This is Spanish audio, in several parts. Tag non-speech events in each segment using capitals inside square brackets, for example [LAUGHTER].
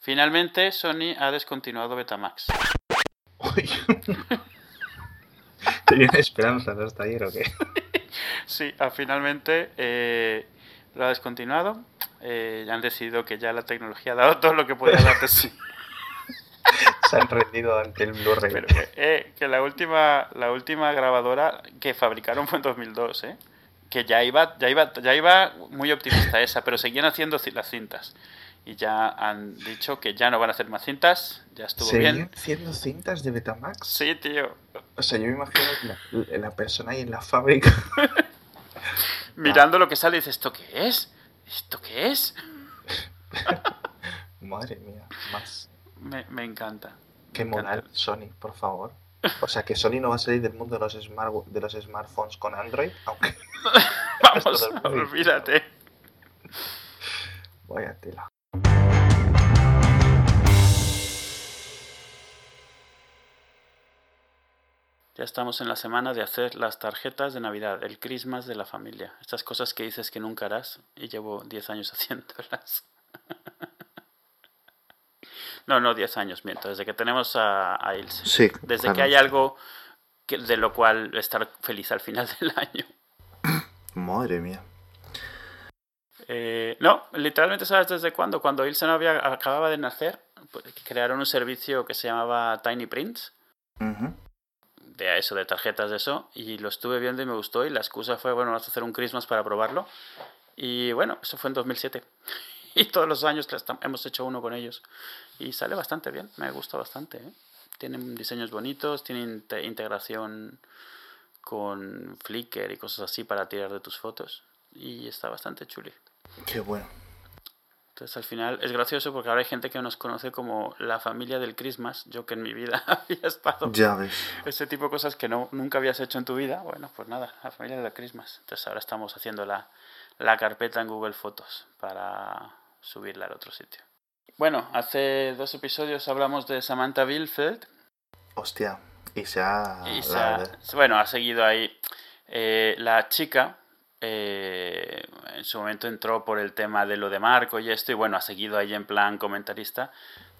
Finalmente, Sony ha descontinuado Betamax. Uy. [LAUGHS] ¿Tenían esperanzas hasta ayer o qué? [LAUGHS] Sí, ah, finalmente eh, lo ha descontinuado. Eh, han decidido que ya la tecnología ha dado todo lo que podía dar de sí. [LAUGHS] Se han rendido ante el Blu-ray. Eh, que la última la última grabadora que fabricaron fue en 2002, ¿eh? Que ya iba ya iba ya iba muy optimista esa, pero seguían haciendo ci- las cintas. Y ya han dicho que ya no van a hacer más cintas, ya estuvo ¿Seguían bien. haciendo cintas de Betamax? Sí, tío. O sea, yo me imagino la, la persona ahí en la fábrica. [LAUGHS] Mirando lo que sale, dices, ¿esto qué es? ¿Esto qué es? [LAUGHS] Madre mía, más. Me, me encanta. Qué me encanta. Sony, por favor. O sea, que Sony no va a salir del mundo de los, smart, de los smartphones con Android, aunque [LAUGHS] Vamos, olvídate. vaya tela. Ya estamos en la semana de hacer las tarjetas de Navidad, el Christmas de la familia. Estas cosas que dices que nunca harás y llevo 10 años [LAUGHS] haciéndolas. No, no, 10 años, miento, desde que tenemos a, a Ilse. Sí, Desde claro. que hay algo que- de lo cual estar feliz al final [LAUGHS] del año. Madre mía. Eh, no, literalmente sabes desde cuándo. Cuando Ilse no había, acababa de nacer, pues, crearon un servicio que se llamaba Tiny Prints. Ujú. de eso, de tarjetas de eso, y lo estuve viendo y me gustó, y la excusa fue, bueno, vamos a hacer un Christmas para probarlo, y bueno, eso fue en 2007, [LAUGHS] y todos los años hemos hecho uno con ellos, y sale bastante bien, me gusta bastante, ¿eh? tienen diseños bonitos, tienen inte- integración con Flickr y cosas así para tirar de tus fotos, y está bastante chuli. Qué bueno. Entonces al final es gracioso porque ahora hay gente que nos conoce como la familia del Christmas, yo que en mi vida [LAUGHS] había estado Ya ves. ese tipo de cosas que no, nunca habías hecho en tu vida, bueno, pues nada, la familia de la Christmas. Entonces ahora estamos haciendo la, la carpeta en Google Fotos para subirla al otro sitio. Bueno, hace dos episodios hablamos de Samantha Bilfeld Hostia. Y se ha... y se ha- bueno, ha seguido ahí. Eh, la chica eh, en su momento entró por el tema de lo de Marco y esto, y bueno, ha seguido ahí en plan comentarista,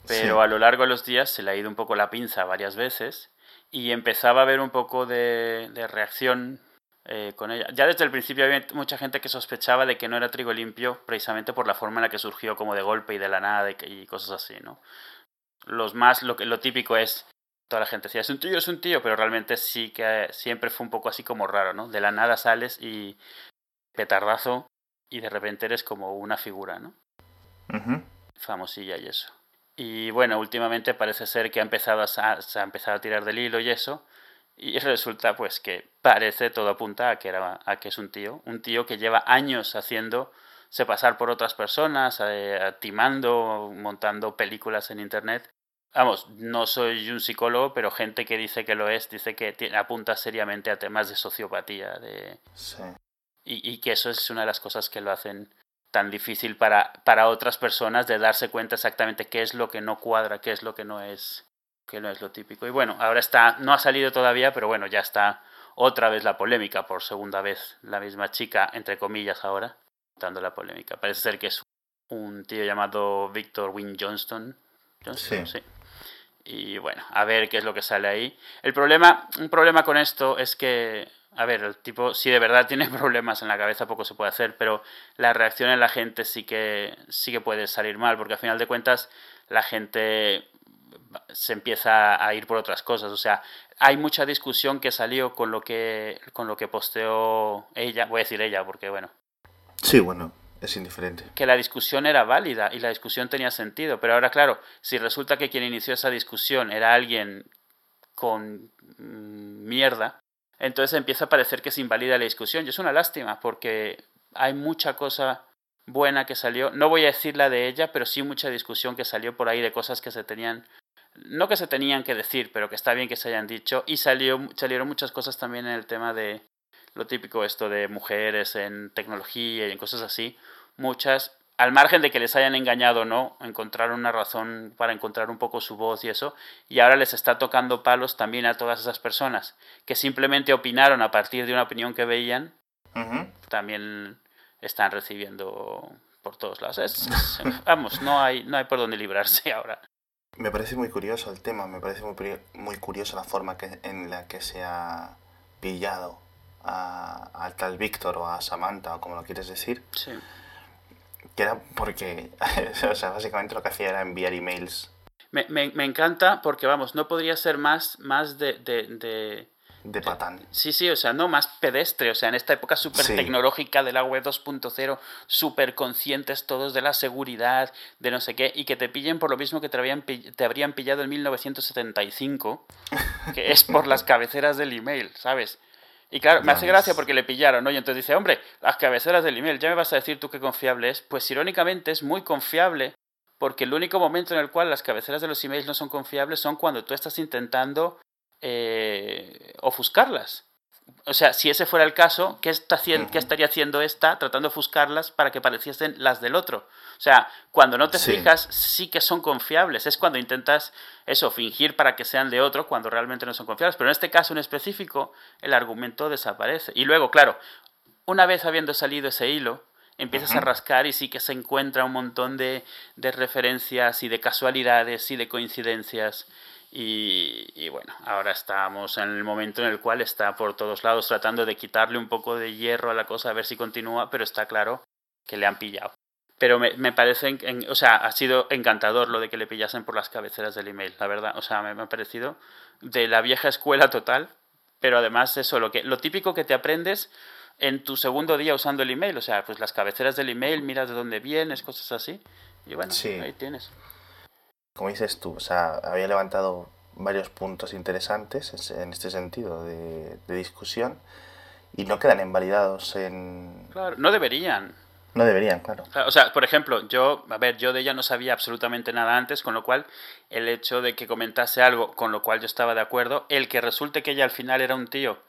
pero Sí. a lo largo de los días se le ha ido un poco la pinza varias veces y empezaba a haber un poco de, de reacción eh, con ella. Ya desde el principio había mucha gente que sospechaba de que no era trigo limpio precisamente por la forma en la que surgió como de golpe y de la nada y, que- y cosas así, ¿no? Los más, lo, lo típico es toda la gente decía, es un tío, es un tío, pero realmente sí que siempre fue un poco así como raro, ¿no? De la nada sales y petardazo y de repente eres como una figura, ¿no? Famosilla y eso. Y bueno, últimamente parece ser que ha empezado a, se ha empezado a tirar del hilo y eso. Y resulta pues que parece, todo apunta a que, era, a que es un tío. Un tío que lleva años haciéndose pasar por otras personas, eh, timando, montando películas en internet. Vamos, no soy un psicólogo, pero gente que dice que lo es, dice que apunta seriamente a temas de sociopatía, de, Sí. y, y que eso es una de las cosas que lo hacen tan difícil para, para otras personas de darse cuenta exactamente qué es lo que no cuadra, qué es lo que no es, que no es lo típico. Y bueno, ahora está, no ha salido todavía, pero bueno, ya está otra vez la polémica, por segunda vez, la misma chica, entre comillas ahora, dando la polémica. Parece ser que es un tío llamado Victor Wynne Johnston. Johnston, Sí. sí. Y bueno, a ver qué es lo que sale ahí. El problema, un problema con esto es que, a ver, el tipo, si de verdad tiene [LAUGHS] problemas en la cabeza, poco se puede hacer, pero la reacción en la gente sí que, sí que puede salir mal, porque al final de cuentas la gente se empieza a ir por otras cosas. O sea, hay mucha discusión que salió con lo que, con lo que posteó ella, voy a decir ella, porque bueno, Sí, bueno, es indiferente. que la discusión era válida y la discusión tenía sentido. Pero ahora, claro, si resulta que quien inició esa discusión era alguien con mm, mierda, entonces empieza a parecer que se invalida la discusión. Y es una lástima porque hay mucha cosa buena que salió. No voy a decir la de ella, pero sí mucha discusión que salió por ahí de cosas que se tenían no que se tenían que decir, pero que está bien que se hayan dicho. Y salió, salieron muchas cosas también en el tema de lo típico esto de mujeres en tecnología y en cosas así. Muchas, al margen de que les hayan engañado o no, encontraron una razón para encontrar un poco su voz y eso. Y ahora les está tocando palos también a todas esas personas que simplemente opinaron a partir de una opinión que veían. También están recibiendo por por todos lados. Es, es- vamos, no hay, no hay por dónde librarse ahora. Me parece muy curioso el tema, me parece muy, muy curiosa la forma que, en la que se ha pillado a, al tal Víctor o a Samantha o como lo quieres decir, Sí. que era porque, [LAUGHS] o sea, básicamente lo que hacía era enviar emails Me, me, me encanta porque, vamos, no podría ser más, más de, de, de- de patán. Sí, sí, o sea, no más pedestre, o sea, en esta época súper Sí. tecnológica de la web 2.0, súper conscientes todos de la seguridad, de no sé qué, y que te pillen por lo mismo que te, habían, te habrían pillado en 1975, que es por las [LAUGHS] cabeceras del email, ¿sabes? Y claro, me hace gracia porque le pillaron, ¿no? Y entonces dice, hombre, las cabeceras del email, ya me vas a decir tú qué confiable es. Pues irónicamente es muy confiable porque el único momento en el cual las cabeceras de los emails no son confiables son cuando tú estás intentando eh, ofuscarlas. O sea, si ese fuera el caso, ¿qué, está ¿qué estaría haciendo esta tratando de ofuscarlas para que pareciesen las del otro? O sea, cuando no te Sí. fijas, sí que son confiables. Es cuando intentas eso, fingir para que sean de otro cuando realmente no son confiables. Pero en este caso en específico, el argumento desaparece. Y luego, claro, una vez habiendo salido ese hilo, empiezas a rascar y sí que se encuentra un montón de, de referencias y de casualidades y de coincidencias. Y, y bueno, ahora estamos en el momento en el cual está por todos lados tratando de quitarle un poco de hierro a la cosa, a ver si continúa, pero está claro que le han pillado. Pero me, me parece, en- en- o sea, ha sido encantador lo de que le pillasen por las cabeceras del email, la verdad. O sea, me, me ha parecido de la vieja escuela total, pero además eso, lo, que, lo típico que te aprendes en tu segundo día usando el email, o sea, pues las cabeceras del email, miras de dónde vienes, cosas así. Y bueno, Sí. ahí tienes. Como dices tú, o sea, había levantado varios puntos interesantes en- este sentido de, de discusión y no quedan invalidados en... Claro, no deberían. No deberían, claro. O sea, por ejemplo, yo, a ver, yo de ella no sabía absolutamente nada antes, con lo cual el hecho de que comentase algo con lo cual yo estaba de acuerdo, el que resulte que ella al final era un tío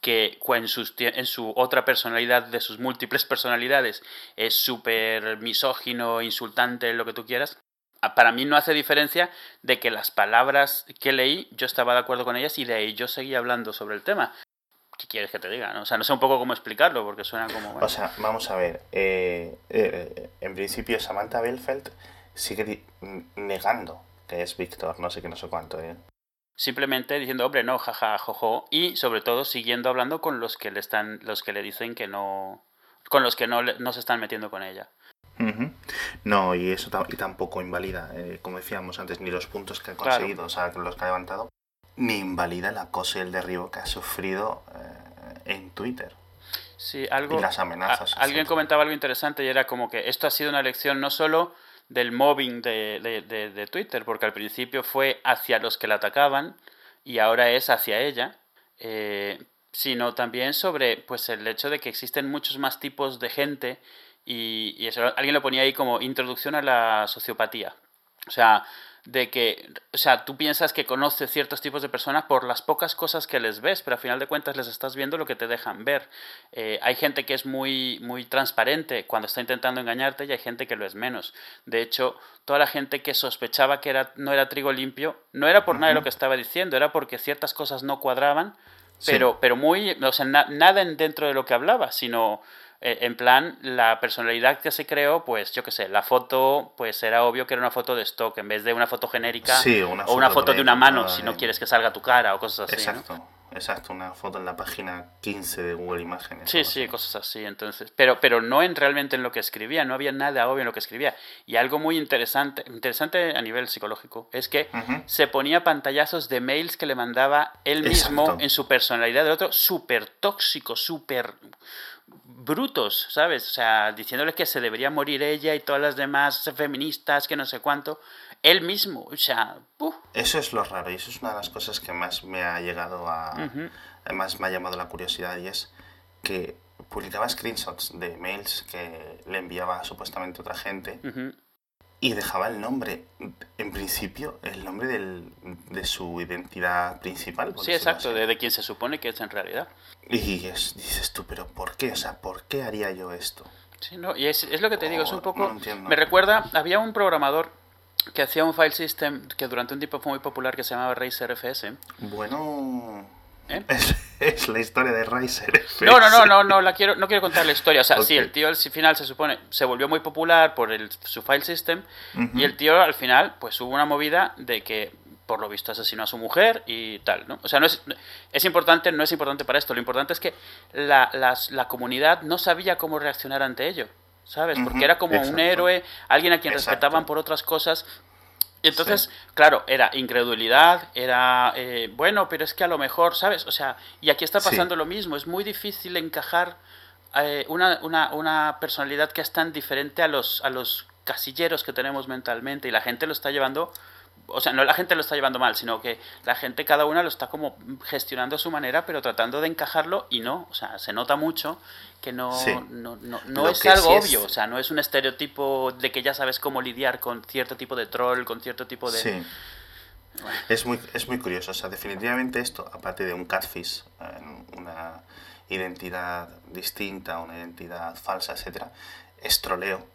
que en, sus en su otra personalidad, de sus múltiples personalidades, es súper misógino, insultante, lo que tú quieras, para mí no hace diferencia de que las palabras que leí yo estaba de acuerdo con ellas y de ahí yo seguía hablando sobre el tema. ¿Qué quieres que te diga? no? O sea, no sé un poco cómo explicarlo porque suena como... bueno, O sea, vamos a ver. eh, eh, en principio, Samantha Belfeld sigue negando que es Víctor, no sé qué, no sé cuánto. ¿eh? simplemente diciendo hombre no jaja jojo y sobre todo siguiendo hablando con los que le están los que le dicen que no con los que no, no se están metiendo con ella No, y eso y tampoco invalida, eh, como decíamos antes, ni los puntos que ha Claro. conseguido, o sea, los que ha levantado, ni invalida el acoso y el derribo que ha sufrido eh, en Twitter. sí algo Y las amenazas, a- alguien comentaba algo interesante y era como que esto ha sido una lección no solo del mobbing de, de, de- de Twitter porque al principio fue hacia los que la atacaban y ahora es hacia ella eh, sino también sobre pues el hecho de que existen muchos más tipos de gente y, y eso alguien lo ponía ahí como introducción a la sociopatía. O sea de que o sea tú piensas que conoces ciertos tipos de personas por las pocas cosas que les ves pero al final de cuentas les estás viendo lo que te dejan ver. Eh, hay gente que es muy muy transparente cuando está intentando engañarte y hay gente que lo es menos. De hecho toda la gente que sospechaba que era no era trigo limpio no era por nada de lo que estaba diciendo era porque ciertas cosas no cuadraban Sí. pero, pero muy, o sea, na- nada en- dentro de lo que hablaba, sino en plan la personalidad que se creó, pues yo qué sé, la foto, pues era obvio que era una foto de stock en vez de una foto genérica Sí, una o una foto de una mano si no quieres que salga tu cara o cosas así. ¿no? Exacto, exacto, una foto en la página 15 de Google Imágenes. Sí, sí, así. cosas así, entonces, pero, pero no en realmente en lo que escribía, no había nada obvio en lo que escribía. Y algo muy interesante, interesante a nivel psicológico, es que se ponía pantallazos de mails que le mandaba él mismo Exacto. en su personalidad del otro, súper tóxicos, súper brutos, ¿sabes? O sea, diciéndole que se debería morir ella y todas las demás feministas, que no sé cuánto. Él mismo, o sea. Eso es lo raro y eso es una de las cosas que más me ha llegado a... Ujú. Además me ha llamado la curiosidad y es que publicaba screenshots de mails que le enviaba supuestamente otra gente Ujú. Y dejaba el nombre, en principio, el nombre del- de su identidad principal. Sí, exacto, de, de quien se supone que es en realidad. Y es- dices tú, pero ¿por qué? O sea, ¿por qué haría yo esto? Sí, no, y es, es lo que te digo, es un Oh, poco... no me recuerda, había un programador que hacía un file system que durante un tiempo fue muy popular que se llamaba Razer FS. Bueno... ¿Eh? Es- la historia de Riser. No, no, no, no, no, la quiero, no quiero contar la historia. O sea, sí, el tío al final se supone, se volvió muy popular por el, su file system y el tío al final, pues hubo una movida de que por lo visto asesinó a su mujer y tal, ¿no? O sea, no es, es importante, no es importante para esto, lo importante es que la, la comunidad no sabía cómo reaccionar ante ello, ¿sabes? Porque era como un héroe, alguien a quien respetaban por otras cosas entonces, claro, era incredulidad, era, eh, bueno, pero es que a lo mejor, ¿sabes? O sea, y aquí está pasando lo mismo, es muy difícil encajar eh, una, una, una, personalidad que es tan diferente a los, a los casilleros que tenemos mentalmente y la gente lo está llevando o sea, no la gente lo está llevando mal, sino que la gente cada una lo está como gestionando a su manera, pero tratando de encajarlo y no, o sea, se nota mucho que no, no, no, no es algo obvio, o sea, no es un estereotipo de que ya sabes cómo lidiar con cierto tipo de troll, con cierto tipo de... Sí. Es, muy, es muy curioso, o sea, definitivamente esto, aparte de un catfish, una identidad distinta, una identidad falsa, etcétera, es troleo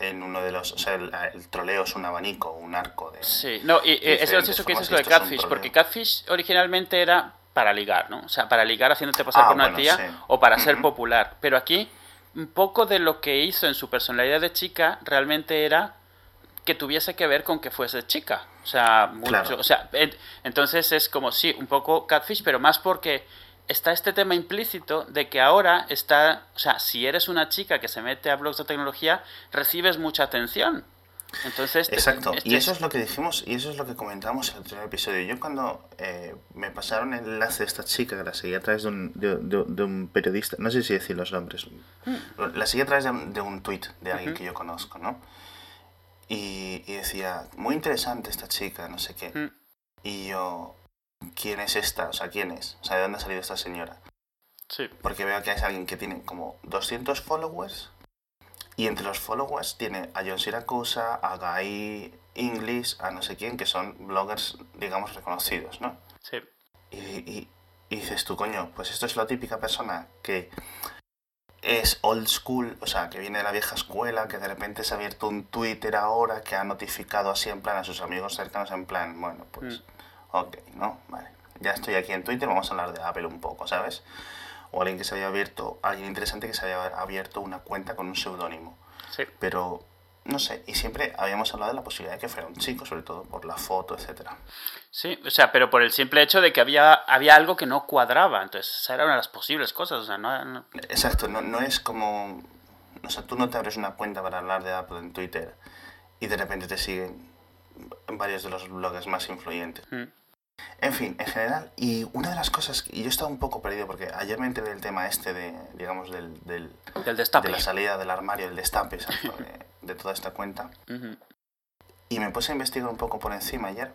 en uno de los. O sea, el, troleo es un abanico, un arco de. Sí, no, y eh, es gracioso que dices lo de Catfish, porque Catfish originalmente era para ligar, ¿no? O sea, para ligar haciéndote pasar ah, por una tía o para ser popular. Pero aquí, un poco de lo que hizo en su personalidad de chica realmente era que tuviese que ver con que fuese chica. O sea, mucho. O sea, entonces es como, sí, un poco Catfish, pero más porque está este tema implícito de que ahora está, o sea, si eres una chica que se mete a blogs de tecnología, recibes mucha atención. Entonces, Exacto, y eso es lo que dijimos y eso es lo que comentamos en el primer episodio. Yo cuando eh, me pasaron el enlace de esta chica, que la seguía a través de un, de, un periodista, no sé si decir los nombres, mm. la seguía a través de, un tweet de alguien que yo conozco, ¿no? Y, decía, muy interesante esta chica, no sé qué. Mm. Y yo, quién es esta, o sea, quién es, o sea, de dónde ha salido esta señora. Sí. Porque veo que es alguien que tiene como 200 followers y entre los followers tiene a John Siracusa, a Guy English, a no sé quién, que son bloggers, digamos, reconocidos, ¿no? Sí. Y, y, dices tú, coño, pues esto es la típica persona que es old school, o sea, que viene de la vieja escuela, que de repente se ha abierto un Twitter ahora, que ha notificado así en plan a sus amigos cercanos en plan, bueno, pues... Mm. Ok, ¿no? Vale. Ya estoy aquí en Twitter, vamos a hablar de Apple un poco, ¿sabes? O alguien que se haya abierto, alguien interesante que se haya abierto una cuenta con un seudónimo. Sí. Pero, no sé, y siempre habíamos hablado de la posibilidad de que fuera un chico, sobre todo por la foto, etcétera. Sí, o sea, pero por el simple hecho de que había, había algo que no cuadraba, entonces esa era una de las posibles cosas, o sea, no... Exacto, no, no es como... O sea, tú no te abres una cuenta para hablar de Apple en Twitter y de repente te siguen varios de los blogs más influyentes. Mm. En fin, en general, y una de las cosas, y yo estaba un poco perdido porque ayer me enteré del tema este de, digamos, del, del, destape. de la salida del armario, el destape, de, toda esta cuenta. Y me puse a investigar un poco por encima ayer,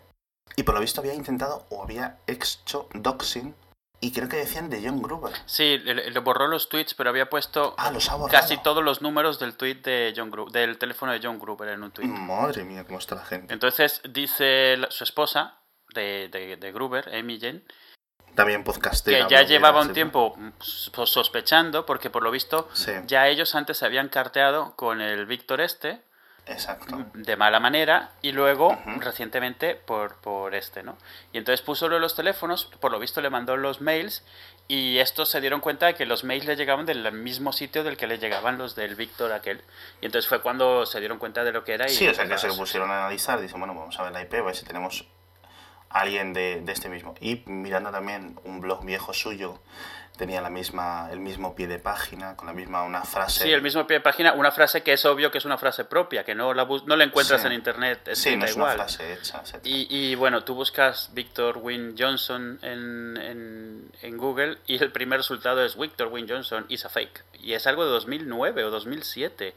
y por lo visto había intentado o había hecho doxing, y creo que decían de John Gruber. Sí, le, borró los tweets, pero había puesto ah, los ha casi todos los números del tweet de John Gruber, del teléfono de John Gruber en un tweet. Madre mía, cómo está la gente. Entonces dice su esposa, de, de, Gruber, Amy Jane, también podcastera. Que ya llevaba un tiempo sospechando, porque por lo visto ya ellos antes se habían carteado con el Víctor este. Exacto. De mala manera y luego recientemente por, por este, ¿no? Y entonces puso los teléfonos, por lo visto le mandó los mails y estos se dieron cuenta de que los mails le llegaban del mismo sitio del que le llegaban los del Víctor aquel. Y entonces fue cuando se dieron cuenta de lo que era. Y sí, o sea que se pusieron a analizar, dicen, bueno, vamos a ver la IP, a ver si tenemos alguien de, de, este mismo. Y mirando también un blog viejo suyo, tenía la misma, el mismo pie de página, con la misma una frase. Sí, el mismo pie de página, una frase que es obvio que es una frase propia, que no la, no la encuentras en internet. Sí, no es una frase hecha. Y, y, bueno, tú buscas Victor Wynne Johnson en, en, en, Google y el primer resultado es Victor Wynne Johnson is a fake. Y es algo de 2009 o 2007.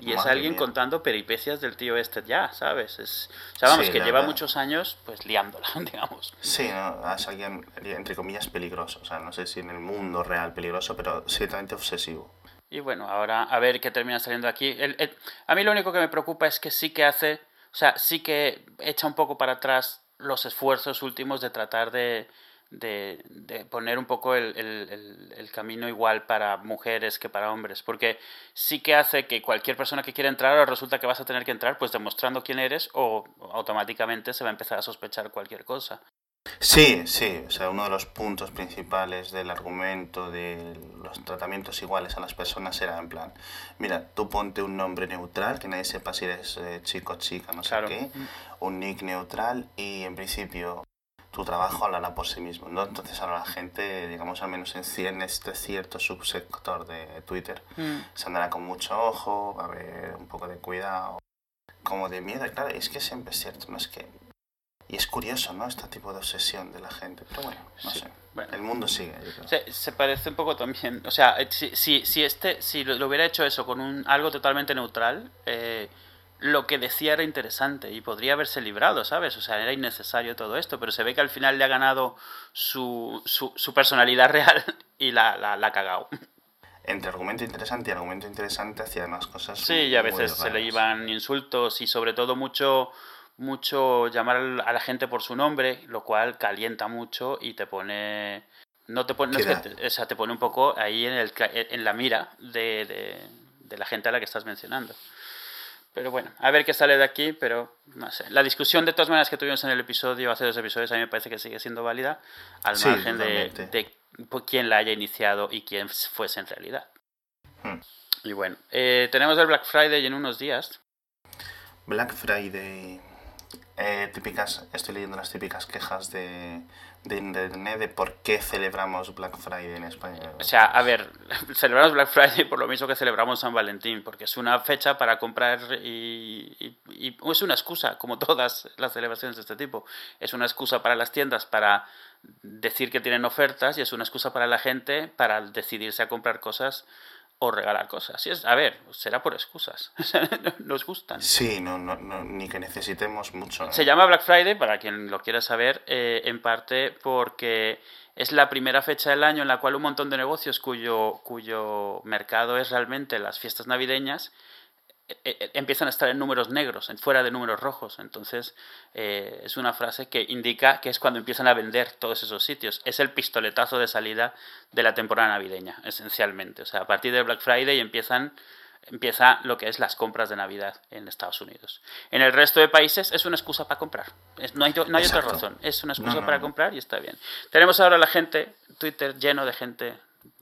Y es alguien contando peripecias del tío este ya, ¿sabes? Es, o que lleva muchos años pues liándola, [LAUGHS] digamos. Sí, ¿no? es alguien, entre comillas, peligroso. O sea, no sé si en el mundo real peligroso, pero ciertamente obsesivo. Y bueno, ahora a ver qué termina saliendo aquí. a mí lo único que me preocupa es que sí que hace, o sea, sí que echa un poco para atrás los esfuerzos últimos de tratar de, de, poner un poco el, el, camino igual para mujeres que para hombres, porque sí que hace que cualquier persona que quiera entrar ahora resulta que vas a tener que entrar pues demostrando quién eres o automáticamente se va a empezar a sospechar cualquier cosa. Sí, sí, o sea, uno de los puntos principales del argumento de los tratamientos iguales a las personas era en plan, mira, tú ponte un nombre neutral, que nadie sepa si eres eh, chico o chica, no sé Claro. qué, un nick neutral y en principio tu trabajo hablará por sí mismo, ¿no? Entonces ahora la gente, digamos, al menos en, en este cierto subsector de Twitter, Mm. se andará con mucho ojo, va a haber un poco de cuidado, como de miedo, claro, es que siempre es cierto, no es que... Y es curioso, ¿no? Este tipo de obsesión de la gente, pero bueno, no Sí, sé. bueno. El mundo sigue. Se, se parece un poco también, o sea, eh, si, si, si este, si lo, lo hubiera hecho eso con un algo totalmente neutral, eh, lo que decía era interesante y podría haberse librado, ¿sabes? O sea, era innecesario todo esto, pero se ve que al final le ha ganado su, su, su personalidad [LAUGHS] real y la, la, la ha cagado. Entre argumento interesante y argumento interesante hacía unas cosas Sí, y a veces se le iban insultos y sobre todo mucho mucho llamar a la gente por su nombre, lo cual calienta mucho y te pone no te pone, no es que Queda- te- o sea, te pone un poco ahí en el en la mira de, de, de la gente a la que estás mencionando. Pero bueno, a ver qué sale de aquí, pero no sé. La discusión de todas maneras que tuvimos en el episodio, hace dos episodios, a mí me parece que sigue siendo válida, al Sí, margen de, de quién la haya iniciado y quién fuese en realidad. Hmm. Y bueno, eh, tenemos el Black Friday en unos días. Black Friday. Eh, típicas, estoy leyendo las típicas quejas de, de internet de por qué celebramos Black Friday en España. O sea, a ver, [LAUGHS] celebramos Black Friday por lo mismo que celebramos San Valentín, porque es una fecha para comprar y, y- y es una excusa, como todas las celebraciones de este tipo. Es una excusa para las tiendas para decir que tienen ofertas y es una excusa para la gente para decidirse a comprar cosas o regalar cosas. Y es, a ver, será por excusas. [LAUGHS] Nos gustan. Sí, no, no, no, ni que necesitemos mucho. ¿eh? Se llama Black Friday, para quien lo quiera saber, eh, en parte porque es la primera fecha del año en la cual un montón de negocios cuyo, cuyo mercado es realmente las fiestas navideñas eh, eh, empiezan a estar en números negros, en fuera de números rojos. Entonces, eh, es una frase que indica que es cuando empiezan a vender todos esos sitios. Es el pistoletazo de salida de la temporada navideña, esencialmente. O sea, a partir de Black Friday empiezan empieza lo que es las compras de Navidad en Estados Unidos. En el resto de países es una excusa para comprar. No hay, no hay otra razón. Es una excusa No, no, para comprar y está bien. Tenemos ahora la gente, Twitter lleno de gente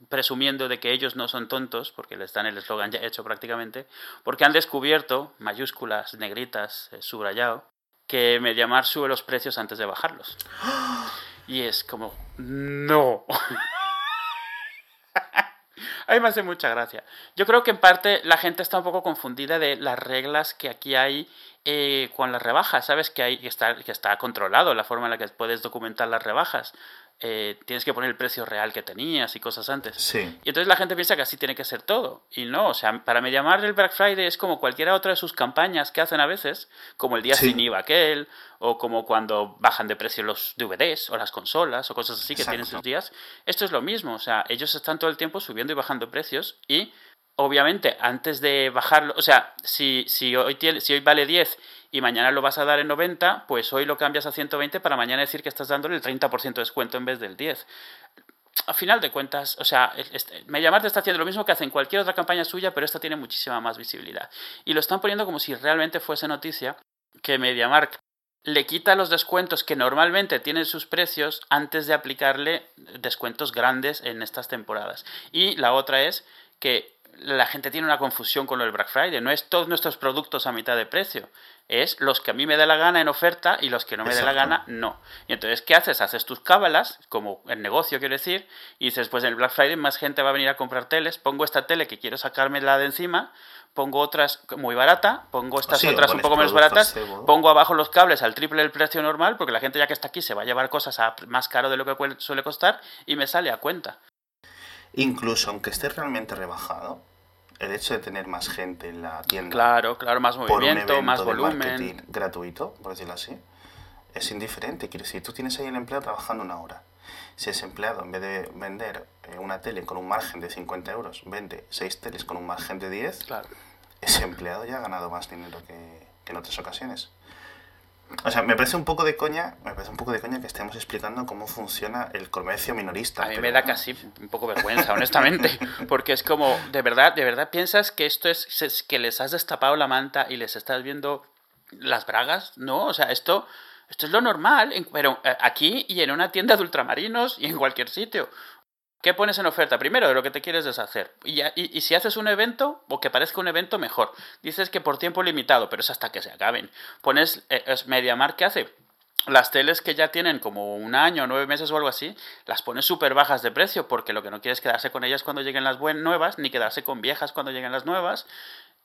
presumiendo de que ellos no son tontos, porque les dan el eslogan ya hecho prácticamente, porque han descubierto, mayúsculas, negritas, eh, subrayado, que Mediamar sube los precios antes de bajarlos. [GASPS] Y es como, no. [LAUGHS] A mí me hace mucha gracia. Yo creo que en parte la gente está un poco confundida de las reglas que aquí hay eh, con las rebajas. Sabes que, hay, que, está, que está controlado la forma en la que puedes documentar las rebajas. Eh, tienes que poner el precio real que tenías y cosas antes. Sí. Y entonces la gente piensa que así tiene que ser todo. Y no, o sea, para me llamar el Black Friday es como cualquiera otra de sus campañas que hacen a veces, como el día Sí. sin IVA aquel, o como cuando bajan de precio los DVDs o las consolas o cosas así que tienen sus días. Esto es lo mismo, o sea, ellos están todo el tiempo subiendo y bajando precios y obviamente antes de bajarlo, o sea, si, si, hoy, si hoy vale 10 y mañana lo vas a dar en 90, pues hoy lo cambias a 120 para mañana decir que estás dándole el 30% de descuento en vez del 10 a final de cuentas, o sea, este, Mediamar te está haciendo lo mismo que hacen cualquier otra campaña suya, pero esta tiene muchísima más visibilidad. Y lo están poniendo como si realmente fuese noticia que MediaMarkt le quita los descuentos que normalmente tienen sus precios antes de aplicarle descuentos grandes en estas temporadas. Y la otra es que la gente tiene una confusión con lo del Black Friday. No es todos nuestros productos a mitad de precio. Es los que a mí me da la gana en oferta y los que no me dé la gana, no. Y entonces, ¿qué haces? Haces tus cábalas, como el negocio, quiero decir, y dices, pues en el Black Friday más gente va a venir a comprar teles, pongo esta tele que quiero sacarme la de encima, pongo otras muy barata, pongo estas Sí, otras un poco menos baratas, pongo abajo los cables al triple del precio normal, porque la gente ya que está aquí se va a llevar cosas a más caro de lo que suele costar y me sale a cuenta. Incluso aunque esté realmente rebajado, el hecho de tener más gente en la tienda Claro, claro, más por un movimiento, más volumen. marketing gratuito, por decirlo así, es indiferente. Quiero decir, tú tienes ahí el empleado trabajando una hora. Si ese empleado, en vez de vender eh, una tele con un margen de 50 euros, vende seis teles con un margen de 10, Claro. ese empleado ya ha ganado más dinero que, que en otras ocasiones. O sea, me parece un poco de coña, me parece un poco de coña que estemos explicando cómo funciona el comercio minorista. A mí pero me da casi un poco vergüenza, honestamente, [LAUGHS] porque es como, de verdad, de verdad piensas que esto es, es que les has destapado la manta y les estás viendo las bragas, ¿no? O sea, esto, Esto es lo normal, pero eh, aquí y en una tienda de ultramarinos y en cualquier sitio. ¿Qué pones en oferta? Primero, de lo que te quieres deshacer. Y, si haces un evento, o que parezca un evento, mejor. Dices que por tiempo limitado, pero es hasta que se acaben. Pones, eh, MediaMark, ¿qué hace? Las teles que ya tienen como un año, nueve meses o algo así, las pones súper bajas de precio, porque lo que no quieres es quedarse con ellas cuando lleguen las nuevas, ni quedarse con viejas cuando lleguen las nuevas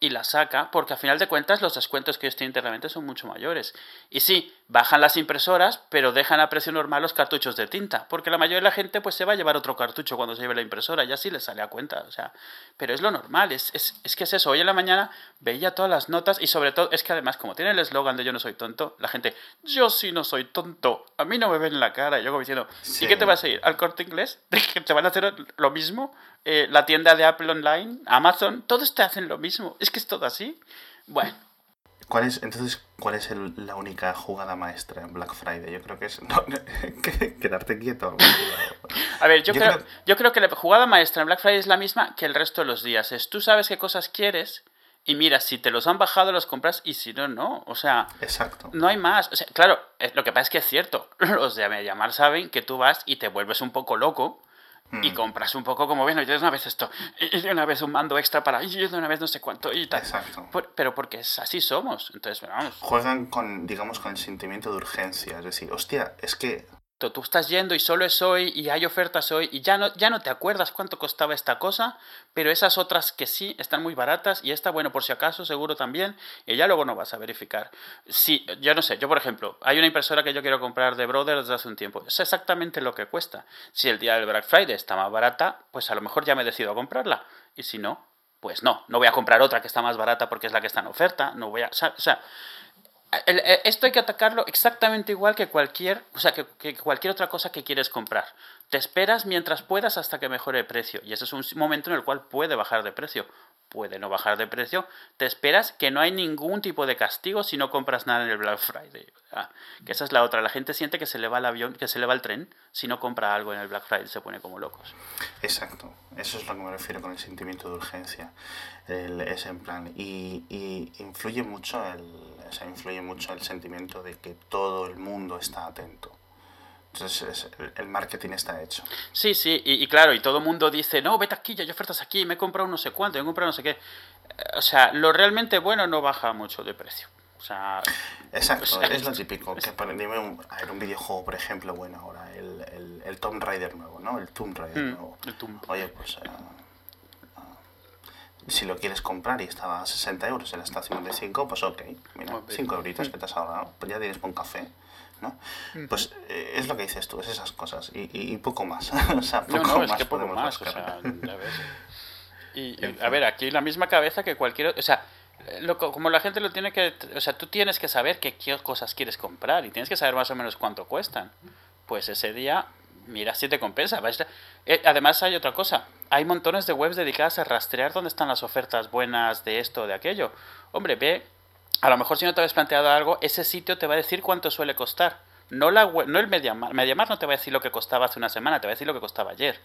y la saca, porque a final de cuentas los descuentos que ellos tienen internamente son mucho mayores. Y sí, bajan las impresoras, pero dejan a precio normal los cartuchos de tinta, porque la mayoría de la gente pues se va a llevar otro cartucho cuando se lleve la impresora, y así les sale a cuenta, o sea, pero es lo normal, es, es, es que es eso, hoy en la mañana veía todas las notas y sobre todo es que además como tiene el eslogan de yo no soy tonto, la gente, yo sí no soy tonto, a mí no me ven la cara, y yo como diciendo, ¿y qué te vas a ir? ¿Al corte inglés? [LAUGHS] ¿Te van a hacer lo mismo? Eh, la tienda de Apple Online, Amazon, todos te hacen lo mismo. Es que es todo así. Bueno. ¿Cuál es, entonces, cuál es la única jugada maestra en Black Friday? Yo creo que es [LAUGHS] quedarte quieto. A ver, yo, creo, yo creo que la jugada maestra en Black Friday es la misma que el resto de los días. Es tú sabes qué cosas quieres y mira, si te los han bajado, los compras y si no, no. O sea, Exacto. no hay más. O sea, claro, lo que pasa es que es cierto. [LAUGHS] Los de llamar saben que tú vas y te vuelves un poco loco y mm. compras un poco como, bueno, yo de una vez esto, y de una vez un mando extra para, y de una vez no sé cuánto, y tal. Exacto. pero porque es, así somos, entonces, vamos. Juegan con, digamos, con el sentimiento de urgencia, es decir, hostia, es que Tú estás yendo y solo es hoy y hay ofertas hoy y ya no, ya no te acuerdas cuánto costaba esta cosa, pero esas otras que sí están muy baratas y esta, bueno, por si acaso, seguro también, y ya luego no vas a verificar. Sí, yo no sé, yo por ejemplo, hay una impresora que yo quiero comprar de Brother desde hace un tiempo, es exactamente lo que cuesta. Si el día del Black Friday está más barata, pues a lo mejor ya me decido a comprarla, y si no, pues no, no voy a comprar otra que está más barata porque es la que está en oferta, no voy a... O sea, esto hay que atacarlo exactamente igual que cualquier, o sea, que, cualquier otra cosa que quieres comprar. Te esperas mientras puedas hasta que mejore el precio. Y ese es un momento en el cual puede bajar de precio. Puede no bajar de precio. Te esperas que no hay ningún tipo de castigo si no compras nada en el Black Friday. que esa es la otra. La gente siente que se le va el avión, que se le va el tren si no compra algo en el Black Friday. Se pone como locos. Exacto. Eso es lo que me refiero con el sentimiento de urgencia. El, ese en plan. Y, influye mucho el influye mucho el sentimiento de que todo el mundo está atento. Entonces el marketing está hecho. Sí, sí, y, claro, y todo el mundo dice, no, vete aquí, ya hay ofertas aquí, me he comprado no sé cuánto, me he comprado no sé qué. O sea, lo realmente bueno no baja mucho de precio. O sea, Exacto, es, lo [LAUGHS] típico. Que dime un, a ver, un videojuego, por ejemplo, bueno, ahora el, el, el Tomb Raider nuevo, ¿no? El Tomb Raider mm, nuevo. El Tomb. Oye, pues eh, si lo quieres comprar y estaba a 60 euros en la estación de 5, pues ok, mira, 5 euritos que te has ahorrado, pues ya tienes un café. ¿No? Pues eh, es lo que dices tú, es esas cosas y, y, poco más. [LAUGHS] o sea, poco no, no, más es que poco más, o sea, ya ves. [LAUGHS] Y, a ver, aquí la misma cabeza que cualquier, o sea, lo, como la gente lo tiene que, o sea, tú tienes que saber qué, qué cosas quieres comprar y tienes que saber más o menos cuánto cuestan. Pues ese día mira si te compensa. Eh, además hay otra cosa, hay montones de webs dedicadas a rastrear dónde están las ofertas buenas de esto o de aquello. Hombre, ve, a lo mejor si no te habías planteado algo, ese sitio te va a decir cuánto suele costar. No, la no el Mediamar. Mediamar no te va a decir lo que costaba hace una semana, te va a decir lo que costaba ayer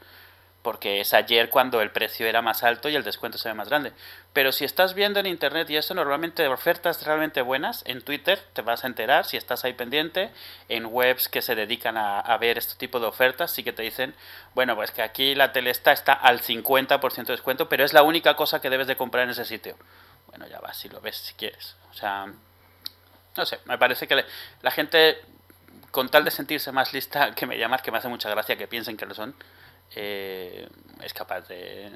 porque es ayer cuando el precio era más alto y el descuento se ve más grande. Pero si estás viendo en internet y eso normalmente ofertas realmente buenas, en Twitter te vas a enterar si estás ahí pendiente, en webs que se dedican a, ver este tipo de ofertas, sí que te dicen, bueno, pues que aquí la tele está, está al 50% de descuento, pero es la única cosa que debes de comprar en ese sitio. Bueno, ya vas, si lo ves, si quieres. O sea, no sé, me parece que la gente, con tal de sentirse más lista que me llamas, que me hace mucha gracia que piensen que lo son, eh, es capaz de,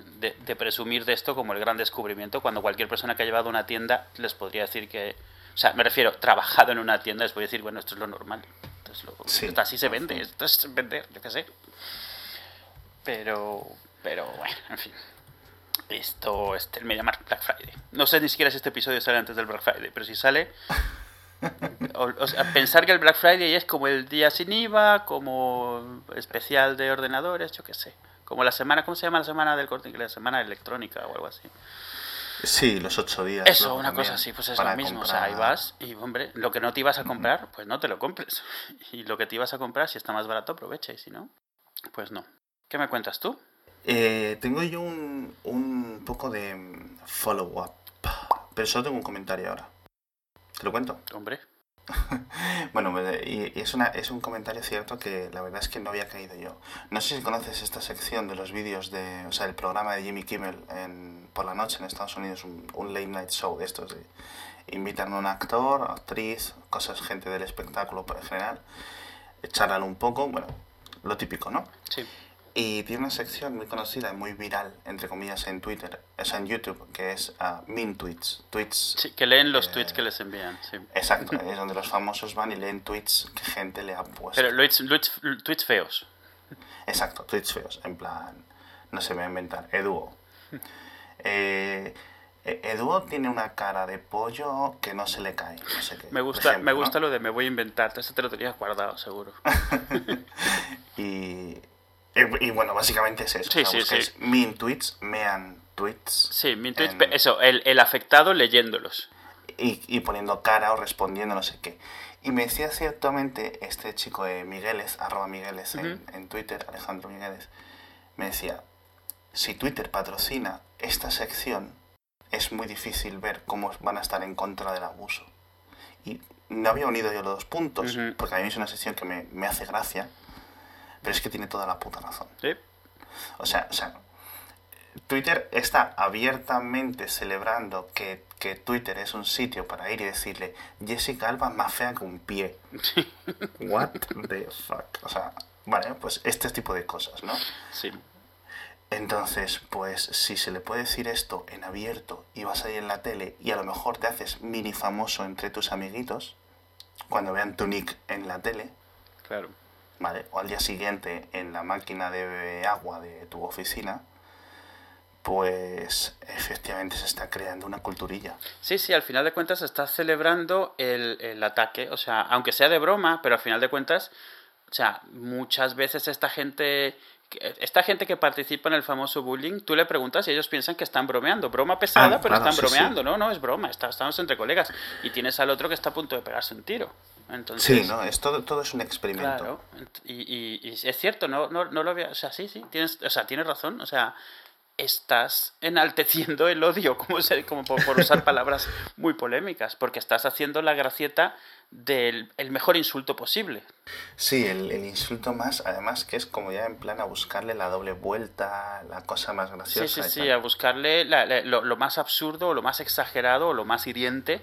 presumir de esto como el gran descubrimiento cuando cualquier persona que ha llevado una tienda les podría decir que, o sea, me refiero, trabajado en una tienda les podría decir, bueno, esto es lo normal, esto así se vende, esto es vender, yo qué sé. Pero, pero bueno, en fin. Esto es el MediaMarkt Black Friday. No sé ni siquiera si este episodio sale antes del Black Friday, pero si sale, [LAUGHS] o, sea, pensar que el Black Friday es como el día sin IVA, como especial de ordenadores, yo qué sé. Como la semana, ¿cómo se llama la semana del corte inglés? La semana electrónica o algo así. Sí, los ocho días. Eso, una cosa así, pues es lo mismo. O sea, ahí vas y, hombre, lo que no te ibas a comprar, pues no te lo compres. [LAUGHS] Y lo que te ibas a comprar, si está más barato, aprovecha. Y si no, pues no. ¿Qué me cuentas tú? Eh, tengo yo un, un poco de follow-up. Pero solo tengo un comentario ahora. ¿Te lo cuento? [LAUGHS] Hombre. bueno, y, y es, una, es un comentario cierto que la verdad es que no había caído yo. No sé si conoces esta sección de los vídeos de, o sea, el programa de Jimmy Kimmel en, por la noche en Estados Unidos, un, un late night show de estos. De, invitan a un actor, actriz, cosas, gente del espectáculo en general, charlan un poco, bueno, lo típico, ¿no? Sí. Y tiene una sección muy conocida y muy viral, entre comillas, en Twitter, o sea, en YouTube, que es uh, Mean Tweets. tweets Sí, que leen los eh, tweets que les envían, sí. Exacto, es donde los famosos van y leen tweets que gente le ha puesto. Pero tweets, tweets, tweets feos. Exacto, tweets feos, en plan, no se me va a inventar, Eduo. [LAUGHS] Eh, eh, Eduo tiene una cara de pollo que no se le cae, no sé qué. Me gusta, ejemplo, me ¿no? gusta lo de me voy a inventar. Eso te lo tenías guardado, seguro. [LAUGHS] Y, y, y bueno, básicamente es eso. Sí, o sea, sí, sí. Mean tweets, mean tweets. Sí, mi tweet, en- eso, el, el afectado leyéndolos. y, y poniendo cara o respondiendo no sé qué. Y me decía ciertamente este chico de Migueles, arroba Migueles en, Ujú. en Twitter, Alejandro Migueles, me decía, si Twitter patrocina esta sección, es muy difícil ver cómo van a estar en contra del abuso. Y no había unido yo los dos puntos, Ujú. porque a mí es una sección que me, me hace gracia, pero es que tiene toda la puta razón. ¿Sí? O sea, o sea, Twitter está abiertamente celebrando que, que Twitter es un sitio para ir y decirle Jessica Alba es más fea que un pie. [LAUGHS] What the fuck? O sea, vale, pues este tipo de cosas, ¿no? Sí. Entonces, pues si se le puede decir esto en abierto y vas ahí en la tele y a lo mejor te haces mini famoso entre tus amiguitos, cuando vean tu nick en la tele, Claro. ¿Vale? O al día siguiente en la máquina de agua de tu oficina, pues efectivamente se está creando una culturilla. Sí, sí, al final de cuentas estás celebrando el, el ataque, o sea, aunque sea de broma, pero al final de cuentas, o sea, muchas veces esta gente, esta gente que participa en el famoso bullying, tú le preguntas y ellos piensan que están bromeando, broma pesada, Ah, pero claro, están sí, bromeando, sí. no, no es broma, está- estamos entre colegas y tienes al otro que está a punto de pegarse un tiro, entonces. Sí, ¿no? Es todo, todo es un experimento. Claro, y, y- y es cierto, no, no, no lo había, o sea, sí, sí, tienes, o sea, tienes razón, o sea, estás enalteciendo el odio, [LAUGHS] como, se, como por, por usar palabras muy polémicas, porque estás haciendo la gracieta del el mejor insulto posible. Sí, el, el insulto más, además que es como ya en plan a buscarle la doble vuelta, la cosa más Sí, graciosa. sí, sí, tal. a buscarle la- la- lo, lo más absurdo, lo más exagerado, lo más hiriente,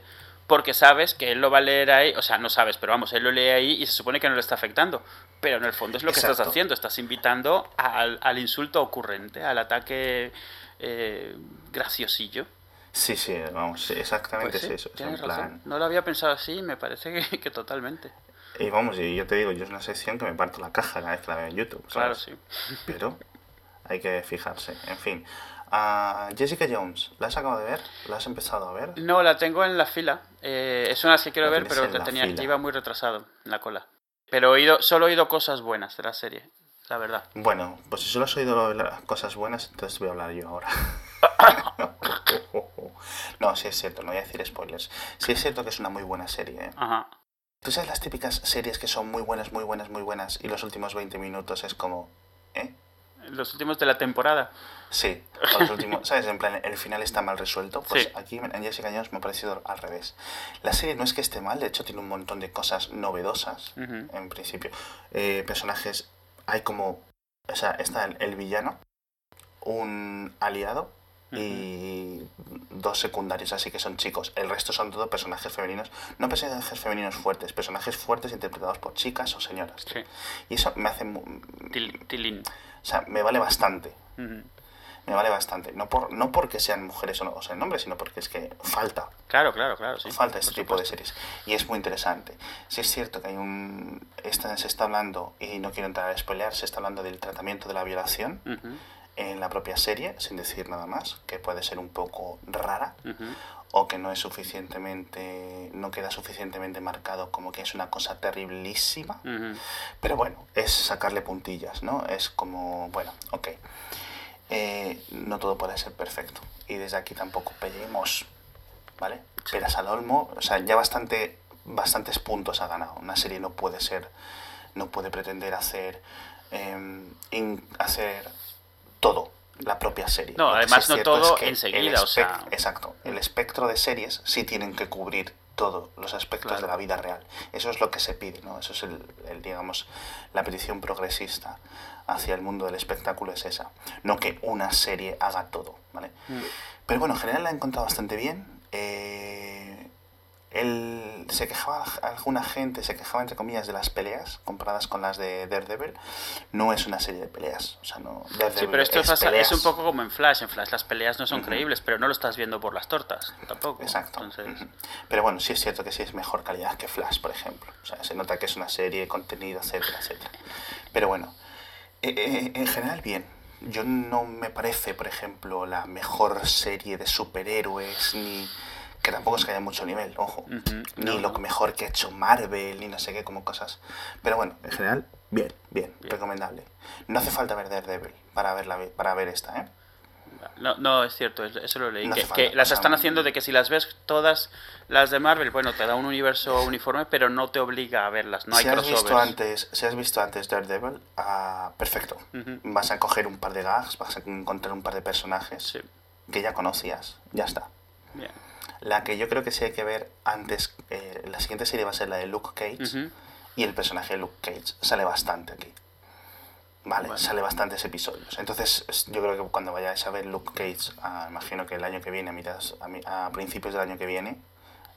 porque sabes que él lo va a leer ahí, o sea, no sabes, pero vamos, él lo lee ahí y se supone que no le está afectando. Pero en el fondo es lo que estás Exacto. haciendo, estás invitando al, al insulto ocurrente, al ataque eh, graciosillo. Sí, sí, vamos, exactamente Pues sí, es eso. es en tienes plan... razón. No lo había pensado así, me parece que, que totalmente. Y vamos, y yo te digo, yo es una sección que me parto la caja cada vez que la veo en YouTube. Claro, ¿sabes? sí. Pero hay que fijarse. En fin. Ah, Jessica Jones, ¿la has acabado de ver? ¿La has empezado a ver? No, la tengo en la fila. Eh, es una que quiero La ver, pero la tenía, fila. iba muy retrasado en la cola. Pero he oído, solo he oído cosas buenas de la serie, la verdad. Bueno, pues si solo has oído las cosas buenas, entonces voy a hablar yo ahora. [LAUGHS] no, sí es cierto, no voy a decir spoilers. Sí es cierto que es una muy buena serie. ¿eh? Ajá. ¿Tú sabes las típicas series que son muy buenas, muy buenas, muy buenas y los últimos 20 minutos es como... ¿Eh? Los últimos de la temporada. Sí, los [LAUGHS] últimos, ¿sabes? En plan, el final está mal resuelto. Pues Sí. aquí en Jessica Jones me ha parecido al revés. La serie no es que esté mal, de hecho tiene un montón de cosas novedosas, en principio. Eh, personajes, hay como, o sea, está el, el villano, un aliado y dos secundarios, así que son chicos. El resto son todo personajes femeninos, no personajes femeninos fuertes, personajes fuertes interpretados por chicas o señoras. Sí. Y eso me hace, Til- tilín. o sea, me vale bastante Ujú. me vale bastante. No, por, no porque sean mujeres o, no, o sean hombres, sino porque es que falta. Claro, claro, claro. Sí, falta este tipo de series. Y es muy interesante. Si es cierto que hay un. Esta, se está hablando, y no quiero entrar a spoilear, se está hablando del tratamiento de la violación Ujú, en la propia serie, sin decir nada más, que puede ser un poco rara o que no es suficientemente. no queda suficientemente marcado como que es una cosa terriblísima. Pero bueno, es sacarle puntillas, ¿no? Es como, bueno, ok. Eh, no todo puede ser perfecto. Y desde aquí tampoco pedimos, ¿vale? Peras al olmo, o sea, ya bastante, bastantes puntos ha ganado. Una serie no puede ser, no puede pretender hacer, in- hacer todo, la propia serie. No, que además sí es no todo que el enseguida, o sea- Exacto, el espectro de series sí tienen que cubrir todos los aspectos Claro. de la vida real. Eso es lo que se pide, ¿no? Eso es el, el, digamos, la petición progresista hacia el mundo del espectáculo es esa. No que una serie haga todo, ¿vale? Mm. Pero bueno, en general la he encontrado bastante bien. Eh, él se quejaba, alguna gente se quejaba entre comillas de las peleas comparadas con las de Daredevil. No es una serie de peleas. O sea, no, Sí, pero esto es pasa- es, un poco como en Flash. En Flash las peleas no son creíbles, pero no lo estás viendo por las tortas, tampoco. Exacto. Entonces. Pero bueno, sí es cierto que sí es mejor calidad que Flash, por ejemplo. O sea, se nota que es una serie, contenido, etcétera, etcétera. Pero bueno, eh, eh, en general bien. Yo no me parece, por ejemplo, la mejor serie de superhéroes, ni que tampoco es que haya mucho nivel, ojo. Ni no, lo mejor que ha hecho Marvel, ni no sé qué, como cosas. Pero bueno, en general, bien, bien, Bien. recomendable. No hace falta ver Daredevil para, verla, para ver esta, ¿eh? no, no, es cierto, es- eso lo leí. No que, las están haciendo de que si las ves todas las de Marvel, bueno, te da un universo uniforme, pero no te obliga a verlas. No hay si has crossovers. visto antes, si has visto antes Daredevil, ah, perfecto. Vas a coger un par de gags, vas a encontrar un par de personajes Sí, que ya conocías, ya está. bien. La que yo creo que sí hay que ver antes, eh, la siguiente serie va a ser la de Luke Cage y el personaje de Luke Cage sale bastante aquí. Vale, Vale. sale bastantes episodios. Entonces, es- yo creo que cuando vayáis a ver Luke Cage, ah, imagino que el año que viene, a, mitad, a, a principios del año que viene,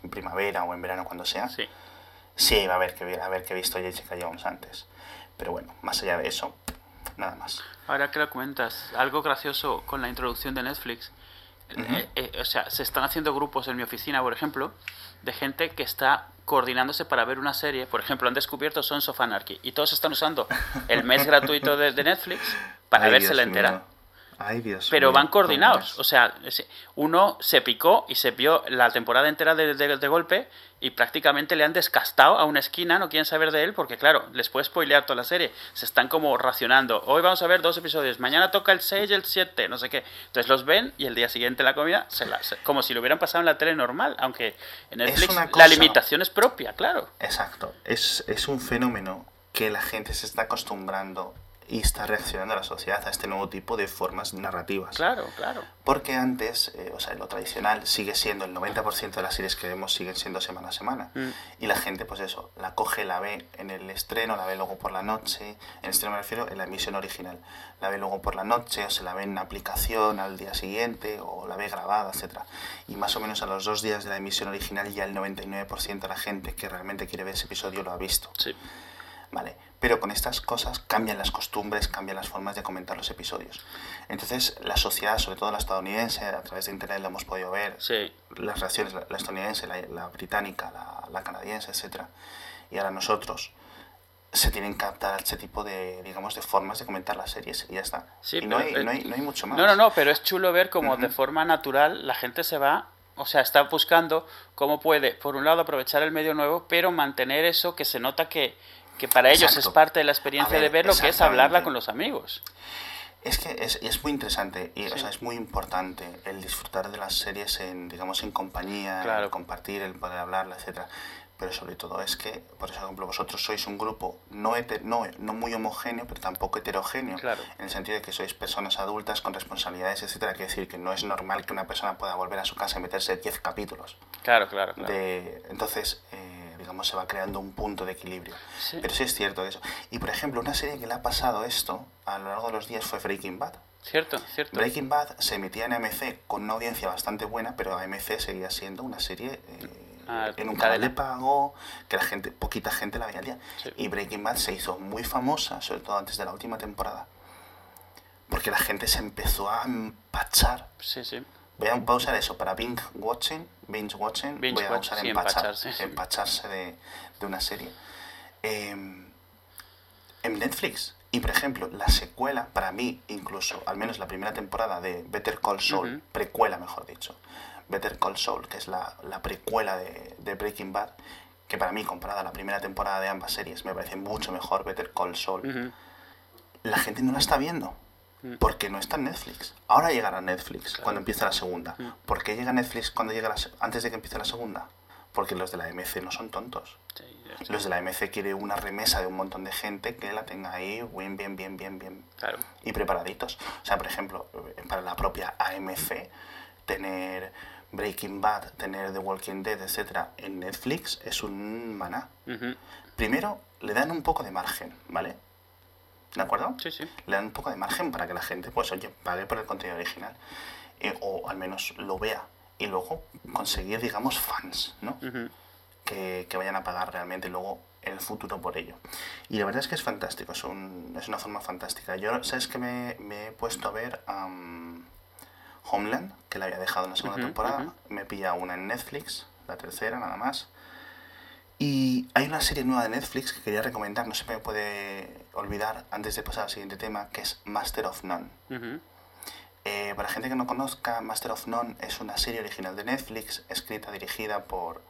en primavera o en verano, cuando sea, Sí. Sí, va a haber que ver, a ver que he visto Jessica Jones antes. Pero bueno, más allá de eso, nada más. Ahora que lo comentas, algo gracioso con la introducción de Netflix. Eh, eh, o sea, se están haciendo grupos en mi oficina, por ejemplo, de gente que está coordinándose para ver una serie. Por ejemplo, han descubierto Sons of Anarchy y todos están usando el mes [LAUGHS] gratuito de, de Netflix para Ay, verse Dios la entera. mío. Ay, Dios Pero mío, van coordinados. O sea, uno se picó y se vio la temporada entera de, de- de golpe y prácticamente le han descastado a una esquina, no quieren saber de él porque, claro, les puede spoilear toda la serie. Se están como racionando. Hoy vamos a ver dos episodios, mañana toca el 6 y el 7, no sé qué. Entonces los ven y el día siguiente la comida, se la, se- como si lo hubieran pasado en la tele normal, aunque en Netflix la limitación es propia, claro. Exacto. Es, es un fenómeno que la gente se está acostumbrando y está reaccionando la sociedad a este nuevo tipo de formas narrativas. Claro, claro. Porque antes, eh, o sea, lo tradicional sigue siendo el 90% de las series que vemos siguen siendo semana a semana. Mm. Y la gente, pues eso, la coge, la ve en el estreno, la ve luego por la noche. En el estreno me refiero en la emisión original. La ve luego por la noche, o se la ve en una aplicación al día siguiente, o la ve grabada, etc. Y más o menos a los dos días de la emisión original, ya el 99% de la gente que realmente quiere ver ese episodio lo ha visto. Sí. ¿vale? Pero con estas cosas cambian las costumbres, cambian las formas de comentar los episodios. Entonces, la sociedad, sobre todo la estadounidense, a través de Internet lo hemos podido ver, Sí. las reacciones, la, la estadounidense, la, la británica, la, la canadiense, etc. Y ahora nosotros se tienen que adaptar a este tipo de, digamos, de formas de comentar las series y ya está. Sí, y no pero, hay, eh, no, hay, no hay mucho más. No, no, no, pero es chulo ver cómo de forma natural la gente se va, o sea, está buscando cómo puede, por un lado, aprovechar el medio nuevo, pero mantener eso que se nota que, que para ellos es Exacto. parte de la experiencia ver, de ver lo que es hablarla con los amigos. Es que es, es muy interesante y o Sí. sea, es muy importante el disfrutar de las series en, digamos, en compañía, Claro. el compartir, el poder hablarla, etcétera. Pero sobre todo es que, por ejemplo, vosotros sois un grupo no, no, no muy homogéneo, pero tampoco heterogéneo. Claro. En el sentido de que sois personas adultas con responsabilidades, etcétera. Quiere decir que no es normal que una persona pueda volver a su casa y meterse 10 capítulos. Claro, claro, claro. De, entonces, eh, digamos, se va creando un punto de equilibrio. Sí. Pero sí es cierto eso. Y, por ejemplo, una serie que le ha pasado esto a lo largo de los días fue Breaking Bad. Cierto, cierto. Breaking Bad se emitía en AMC con una audiencia bastante buena, pero AMC seguía siendo una serie eh, Ah, en un canal de pago, que la gente, poquita gente la veía al día. Sí. Y Breaking Bad se hizo muy famosa, sobre todo antes de la última temporada, porque la gente se empezó a empachar. Sí, sí. Voy a, voy a usar eso para binge watching, binge watching, Binge voy a watch, usar sí, empachar, empacharse. empacharse de, de una serie. Em, en Netflix. Y por ejemplo, la secuela, para mí, incluso, al menos la primera temporada de Better Call Saul, precuela mejor dicho, Better Call Saul, que es la, la precuela de, de Breaking Bad, que para mí, comparada a la primera temporada de ambas series, me parece mucho mejor Better Call Saul. La gente no la está viendo. Mm. Porque no está en Netflix. Ahora llegará Netflix Claro. cuando empiece la segunda. Mm. ¿Por qué llega Netflix cuando llega la antes de que empiece la segunda? Porque los de la MC no son tontos. Sí. Los de la MC quieren una remesa de un montón de gente que la tenga ahí bien, bien, bien, bien, bien Claro. y preparaditos. O sea, por ejemplo, eh, para la propia AMC, tener Breaking Bad, tener The Walking Dead, etcétera, en Netflix es un maná. Primero, le dan un poco de margen, ¿vale? ¿De acuerdo? Sí, sí. Le dan un poco de margen para que la gente, pues oye, pague por el contenido original. Eh, o al menos lo vea. Y luego conseguir, digamos, fans, ¿no? Que, que vayan a pagar realmente luego en el futuro por ello. Y la verdad es que es fantástico, es, un- es una forma fantástica. Yo, ¿sabes que me, me he puesto a ver am, Homeland, que la había dejado en la segunda temporada? ujú. Me pilla una en Netflix, la tercera nada más. Y hay una serie nueva de Netflix que quería recomendar, no se me puede olvidar antes de pasar al siguiente tema, que es Master of None. Ujú. Eh, para gente que no conozca, Master of None es una serie original de Netflix, escrita, dirigida por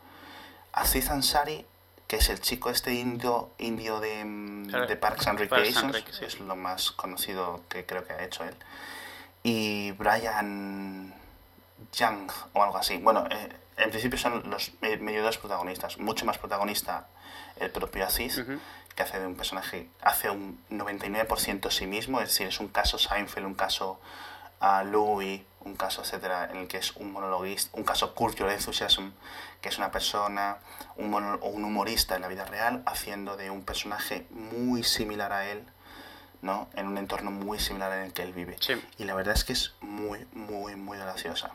Aziz Ansari, que es el chico este indio, indio de, mm, Claro, de Parks and Parks and Recreations, Rec, sí. es lo más conocido que creo que ha hecho él. Y Brian Young o algo así. Bueno, eh, en principio son los me- medio dos protagonistas. Mucho más protagonista el propio Aziz, que hace de un personaje, hace un 99% sí mismo, es decir, es un caso Seinfeld, un caso a Louis, un caso, etcétera, en el que es un monologuista, un caso Curb Your Enthusiasm, que es una persona, un, mono- un humorista en la vida real, haciendo de un personaje muy similar a él, ¿no? En un entorno muy similar en el que él vive. Sí. Y la verdad es que es muy, muy, muy graciosa.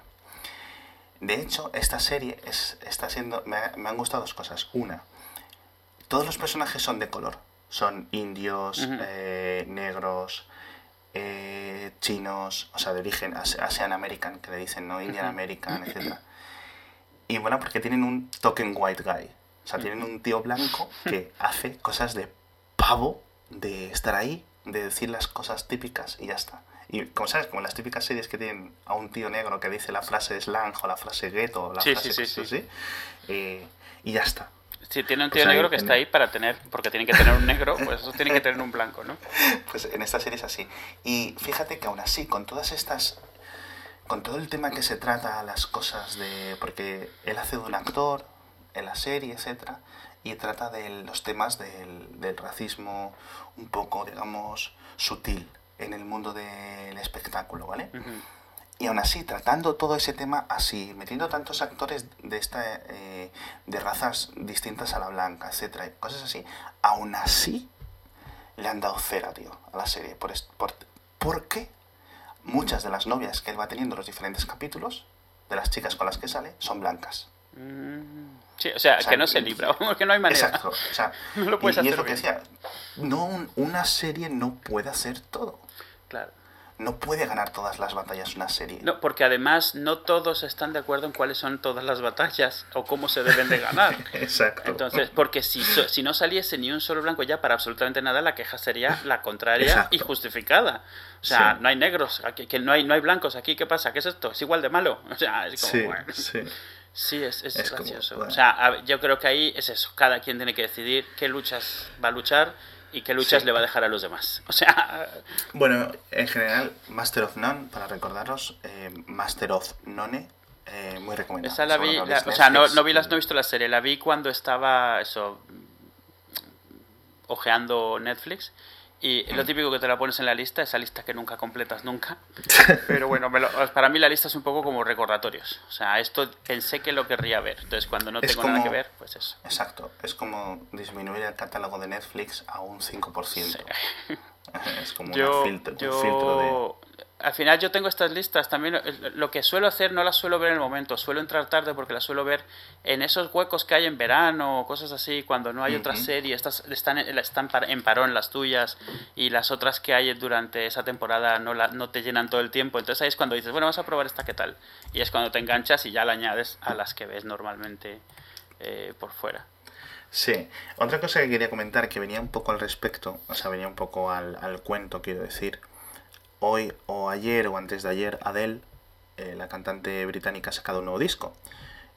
De hecho, esta serie es, está siendo. Me, ha- me han gustado dos cosas. Una, todos los personajes son de color. Son indios, eh, negros, eh, chinos, o sea, de origen as- Asian American, que le dicen, ¿no? Indian. American, [CLEARS THROAT] etc. Y bueno, porque tienen un token white guy. O sea, tienen un tío blanco que hace cosas de pavo, de estar ahí, de decir las cosas típicas y ya está. Y como sabes, como las típicas series que tienen a un tío negro que dice la frase slang o la frase ghetto la Sí, frase sí, sí, sí. eh, y ya está. Si tiene un Pues tío ahí negro que en- está ahí para tener, porque tienen que tener un negro, pues eso tienen que tener un blanco, ¿no? [LAUGHS] Pues en esta serie es así. Y fíjate que aún así, con todas estas. Con todo el tema que se trata, las cosas de. Porque él hace de un actor en la serie, etcétera, y trata de los temas del, del racismo un poco, digamos, sutil en el mundo del espectáculo, ¿vale? Y aún así, tratando todo ese tema así, metiendo tantos actores de esta eh, de razas distintas a la blanca, etcétera, y cosas así, aún así le han dado cera, tío, a la serie. Por, por, porque muchas de las novias que él va teniendo en los diferentes capítulos, de las chicas con las que sale, son blancas. Mm, Sí, o sea, O sea, que no se libra, [LAUGHS] que no hay manera. Exacto. O sea, [LAUGHS] No lo puedes y, y hacer es lo que decía, no, un- una serie no puede hacer todo. Claro. No puede ganar todas las batallas una serie. No, porque además no todos están de acuerdo en cuáles son todas las batallas o cómo se deben de ganar. [LAUGHS] Exacto. Entonces, porque si, so- si no saliese ni un solo blanco ya para absolutamente nada, la queja sería la contraria Exacto. y justificada. O sea, Sí. no hay negros, aquí, que no hay, no hay blancos aquí, ¿qué pasa? ¿Qué es esto? ¿Es igual de malo? O sea, es como, sí, bueno. sí. Sí, es, es Es como, gracioso. bueno. O sea, yo creo que ahí es eso. Cada quien tiene que decidir qué luchas va a luchar y qué luchas Sí. le va a dejar a los demás. [LAUGHS] O sea, Bueno, en general, Master of None, para recordaros, eh, Master of None, eh, muy recomendable. esa la vi, la- o sea, no, no vi las, no he visto la serie, la vi cuando estaba eso ojeando Netflix y lo típico que te la pones en la lista, esa lista que nunca completas nunca. [LAUGHS] Pero bueno, me lo- para mí la lista es un poco como recordatorios. O sea, esto pensé que lo querría ver. Entonces, cuando no Es tengo nada que ver, pues eso. Exacto, es como disminuir el catálogo de Netflix a un 5%. [LAUGHS] Es como yo, un filtro, un filtro al final yo tengo estas listas también lo que suelo hacer no las suelo ver en el momento suelo entrar tarde porque las suelo ver en esos huecos que hay en verano o cosas así cuando no hay otra serie estas están en- están en parón las tuyas y las otras que hay durante esa temporada no la, no te llenan todo el tiempo entonces ahí es cuando dices bueno vamos a probar esta qué tal y es cuando te enganchas y ya la añades a las que ves normalmente eh, por fuera. Sí, otra cosa que quería comentar que venía un poco al respecto, o sea, venía un poco al, al cuento, quiero decir. Hoy o ayer o antes de ayer, Adele, eh, la cantante británica, ha sacado un nuevo disco.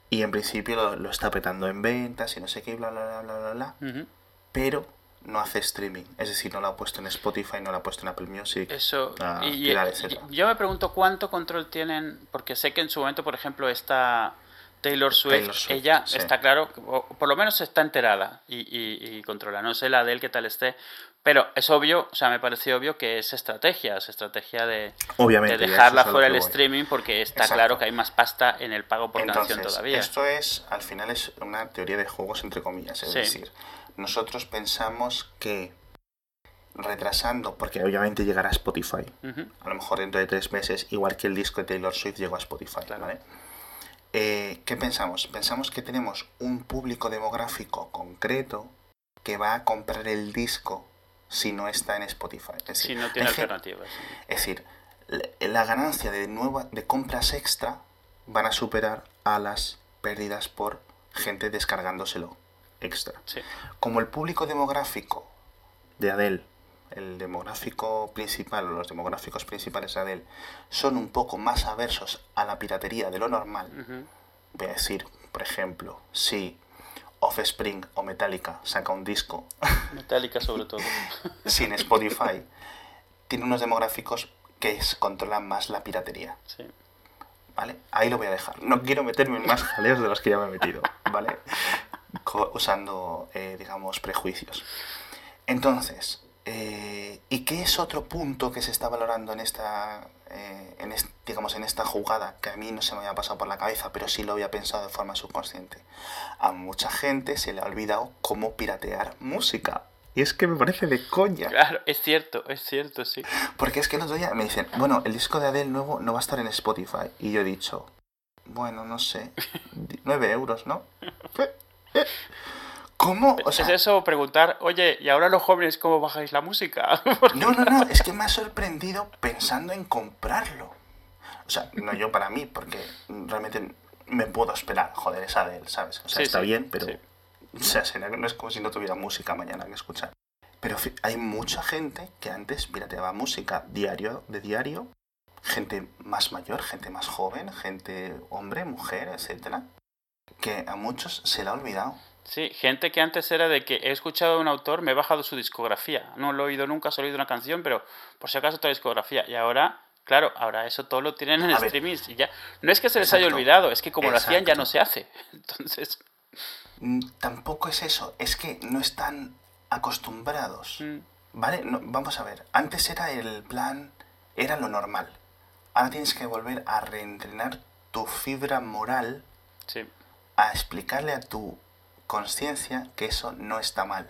Y en principio lo, lo está petando en ventas y no sé qué, bla, bla, bla, bla, bla, bla. Ujú. Pero no hace streaming. Es decir, no lo ha puesto en Spotify, no lo ha puesto en Apple Music. Eso, a y, y- etcétera. yo me pregunto cuánto control tienen, porque sé que en su momento, por ejemplo, esta Taylor Swift, ella está claro, por lo menos está enterada y, y, controla. No sé la de él qué tal esté, pero es obvio, o sea, me parece obvio que es estrategia, es estrategia de, de dejarla fuera del streaming porque está claro que hay más pasta en el pago por canción todavía. Esto es, al final, es una teoría de juegos entre comillas, es decir, nosotros pensamos que retrasando, porque obviamente llegará a Spotify, a lo mejor dentro de tres meses, igual que el disco de Taylor Swift llegó a Spotify, ¿vale? Eh, ¿Qué pensamos? Pensamos que tenemos un público demográfico concreto que va a comprar el disco si no está en Spotify. Es si no tiene alternativas. Es decir, la ganancia de, nueva, de compras extra van a superar a las pérdidas por gente descargándoselo extra. Como el público demográfico de Adele, el demográfico principal o los demográficos principales de Adele, son un poco más aversos a la piratería de lo normal, voy a decir, por ejemplo, si Offspring o Metallica saca un disco. [LAUGHS] Metallica sobre todo. [LAUGHS] sin Spotify. tiene unos demográficos que controlan más la piratería. Sí. ¿Vale? Ahí lo voy a dejar. No quiero meterme en más jaleos de los que ya me he metido, ¿vale? usando, eh, digamos, prejuicios. Entonces, eh, ¿y qué es otro punto que se está valorando en esta, eh, en digamos, en esta jugada que a mí no se me había pasado por la cabeza, pero sí lo había pensado de forma subconsciente? A mucha gente se le ha olvidado cómo piratear música. Y es que me parece de coña. Claro, es cierto, es cierto, sí. Porque es que el otro día me dicen, bueno, el disco de Adele nuevo no va a estar en Spotify. Y yo he dicho, bueno, no sé, 9 euros, ¿no? [LAUGHS] ¿Cómo? O sea, ¿Es eso preguntar, oye, ¿y ahora los jóvenes cómo bajáis la música? [LAUGHS] no, no, no, es que me ha sorprendido pensando en comprarlo. O sea, no yo para mí, porque realmente me puedo esperar. Joder, esa de él, ¿sabes? O sea, está bien, pero... O sea, no es como si no tuviera música mañana que escuchar. Pero hay mucha gente que antes pirateaba música diario, de diario. Gente más mayor, gente más joven, gente hombre, mujer, etcétera. Que a muchos se le ha olvidado. Sí, gente que antes era de que he escuchado a un autor, me he bajado su discografía. No lo he oído nunca, solo he oído una canción, pero por si acaso otra discografía. Y ahora, claro, ahora eso todo lo tienen en streaming. Y ya, no es que se les haya olvidado, es que como lo hacían ya no se hace. [LAUGHS] Entonces. Mm, tampoco es eso, es que no están acostumbrados. Mm. ¿Vale? vamos a ver, antes era el plan, era lo normal. Ahora tienes que volver a reentrenar tu fibra moral. Sí. A explicarle a tu conciencia que eso no está mal.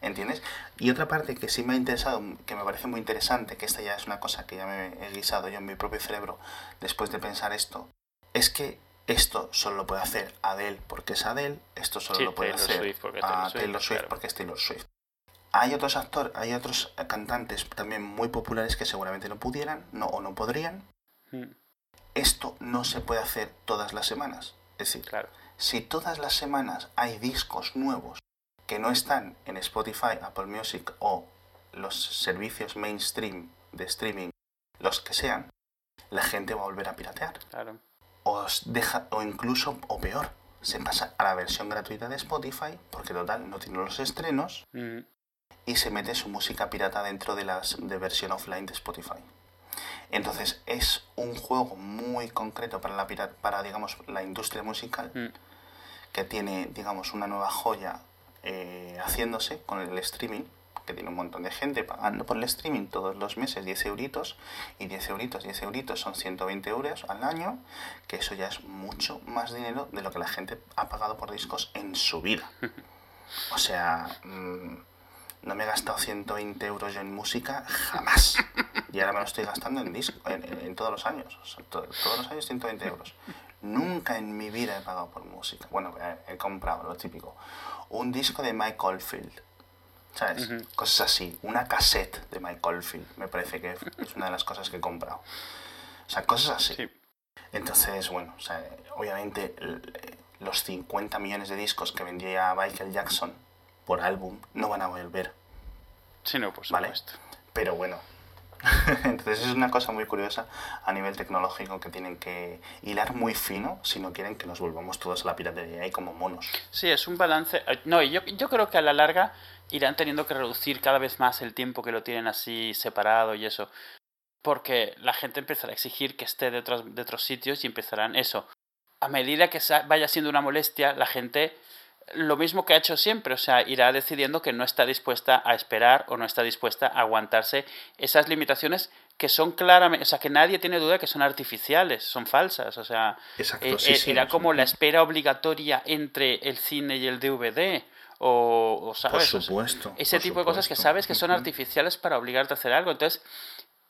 ¿Entiendes? Y otra parte que sí me ha interesado, que me parece muy interesante, que esta ya es una cosa que ya me he guisado yo en mi propio cerebro después de pensar esto, es que esto solo lo puede hacer Adele porque es Adele, esto solo lo puede hacer a Taylor Swift porque es Taylor Swift. Hay otros actores, hay otros cantantes también muy populares que seguramente no pudieran, no o no podrían. Hmm. Esto no se puede hacer todas las semanas. Es decir, claro si todas las semanas hay discos nuevos que no están en Spotify, Apple Music o los servicios mainstream de streaming, los que sean, la gente va a volver a piratear. O, deja, o incluso, o peor, se pasa a la versión gratuita de Spotify, porque total no tiene los estrenos, mm. y se mete su música pirata dentro de la de versión offline de Spotify. Entonces es un juego muy concreto para la, para, digamos, la industria musical mm. que tiene digamos, una nueva joya eh, haciéndose con el streaming que tiene un montón de gente pagando por el streaming todos los meses 10 euritos y 10 euritos, 10 euritos son 120 euros al año que eso ya es mucho más dinero de lo que la gente ha pagado por discos en su vida [LAUGHS] o sea mm, no me he gastado 120 euros yo en música jamás. Y ahora me lo estoy gastando en disco, en, todos los años. todos los años 120 euros. Nunca en mi vida he pagado por música. Bueno, he, comprado lo típico. Un disco de Mike Oldfield. ¿Sabes? Cosas así. Una cassette de Mike Oldfield. Me parece que es una de las cosas que he comprado. O sea, cosas así. Entonces, bueno, obviamente los 50 millones de discos que vendía Michael Jackson por álbum no van a volver. Sí, no, por supuesto. Pero bueno. [LAUGHS] Entonces es una cosa muy curiosa a nivel tecnológico que tienen que hilar muy fino si no quieren que nos volvamos todos a la piratería y como monos. Sí, es un balance. Eh, no, yo, yo creo que a la larga irán teniendo que reducir cada vez más el tiempo que lo tienen así separado y eso. Porque la gente empezará a exigir que esté de otros, de otros sitios y empezarán eso a medida que vaya siendo una molestia, la gente lo mismo que ha hecho siempre, o sea, irá decidiendo que no está dispuesta a esperar o no está dispuesta a aguantarse esas limitaciones que son claramente, o sea, que nadie tiene duda que son artificiales, son falsas, o sea, Exacto, eh, eh, como la espera obligatoria entre el cine y el DVD. O, ¿sabes? Por supuesto. ese tipo de cosas que sabes que son artificiales para obligarte a hacer algo. Entonces,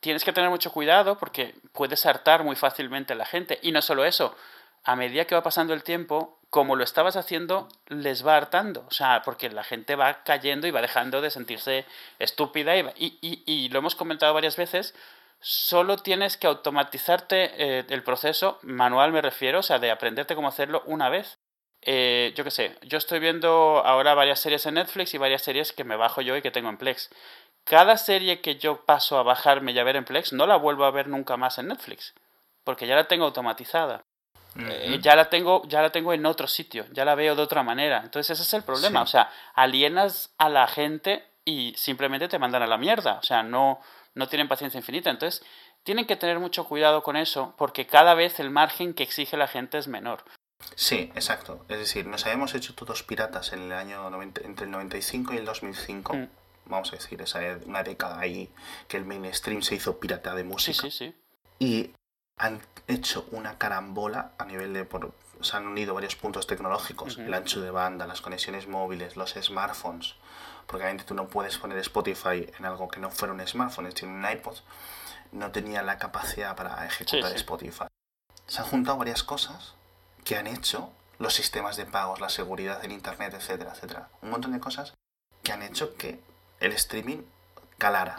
tienes que tener mucho cuidado porque puedes hartar muy fácilmente a la gente. Y no solo eso, a medida que va pasando el tiempo, como lo estabas haciendo, les va hartando. O sea, porque la gente va cayendo y va dejando de sentirse estúpida. Y, y, y, lo hemos comentado varias veces, solo tienes que automatizarte eh, el proceso, manual me refiero, o sea, de aprenderte cómo hacerlo una vez. Eh, yo qué sé, yo estoy viendo ahora varias series en Netflix y varias series que me bajo yo y que tengo en Plex. Cada serie que yo paso a bajarme y a ver en Plex no la vuelvo a ver nunca más en Netflix, porque ya la tengo automatizada. Eh, ya la tengo ya la tengo en otro sitio ya la veo de otra manera entonces ese es el problema o sea alienas a la gente y simplemente te mandan a la mierda o sea no no tienen paciencia infinita entonces tienen que tener mucho cuidado con eso porque cada vez el margen que exige la gente es menor Sí, exacto. Es decir, nos habíamos hecho todos piratas en el año entre el 95 y el 2005. Mm. Vamos a decir, esa una década ahí que el mainstream se hizo pirata de música. Sí, sí, sí. Y han hecho una carambola a nivel de... Por, se han unido varios puntos tecnológicos, el ancho de banda, las conexiones móviles, los smartphones, porque obviamente tú no puedes poner Spotify en algo que no fuera un smartphone, es decir, un iPod no tenía la capacidad para ejecutar Spotify. Se han juntado varias cosas que han hecho los sistemas de pagos, la seguridad en Internet, etcétera, etcétera. Un montón de cosas que han hecho que el streaming calara.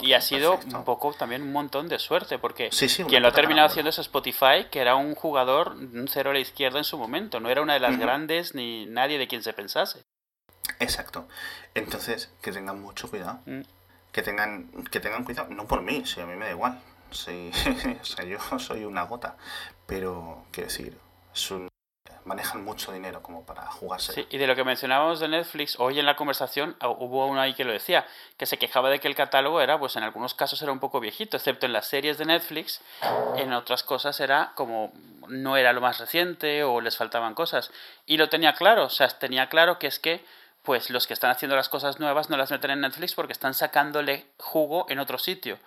y ha sido un poco también un montón de suerte, porque quien lo ha terminado haciendo es Spotify, que era un jugador, un cero a la izquierda en su momento, no era una de las grandes ni nadie de quien se pensase. Exacto. Entonces, que tengan mucho cuidado. Mm. Que tengan, que tengan cuidado, no por mí, si a mí me da igual. Sí, [LAUGHS] o sea, yo soy una gota. Pero, quiero decir, manejan mucho dinero como para jugarse. Sí, y de lo que mencionábamos de Netflix, hoy en la conversación ah, hubo uno ahí que lo decía, que se quejaba de que el catálogo era, pues en algunos casos era un poco viejito, excepto en las series de Netflix, en otras cosas era como no era lo más reciente o les faltaban cosas. Y lo tenía claro, o sea, tenía claro que es que pues los que están haciendo las cosas nuevas no las meten en Netflix porque están sacándole jugo en otro sitio.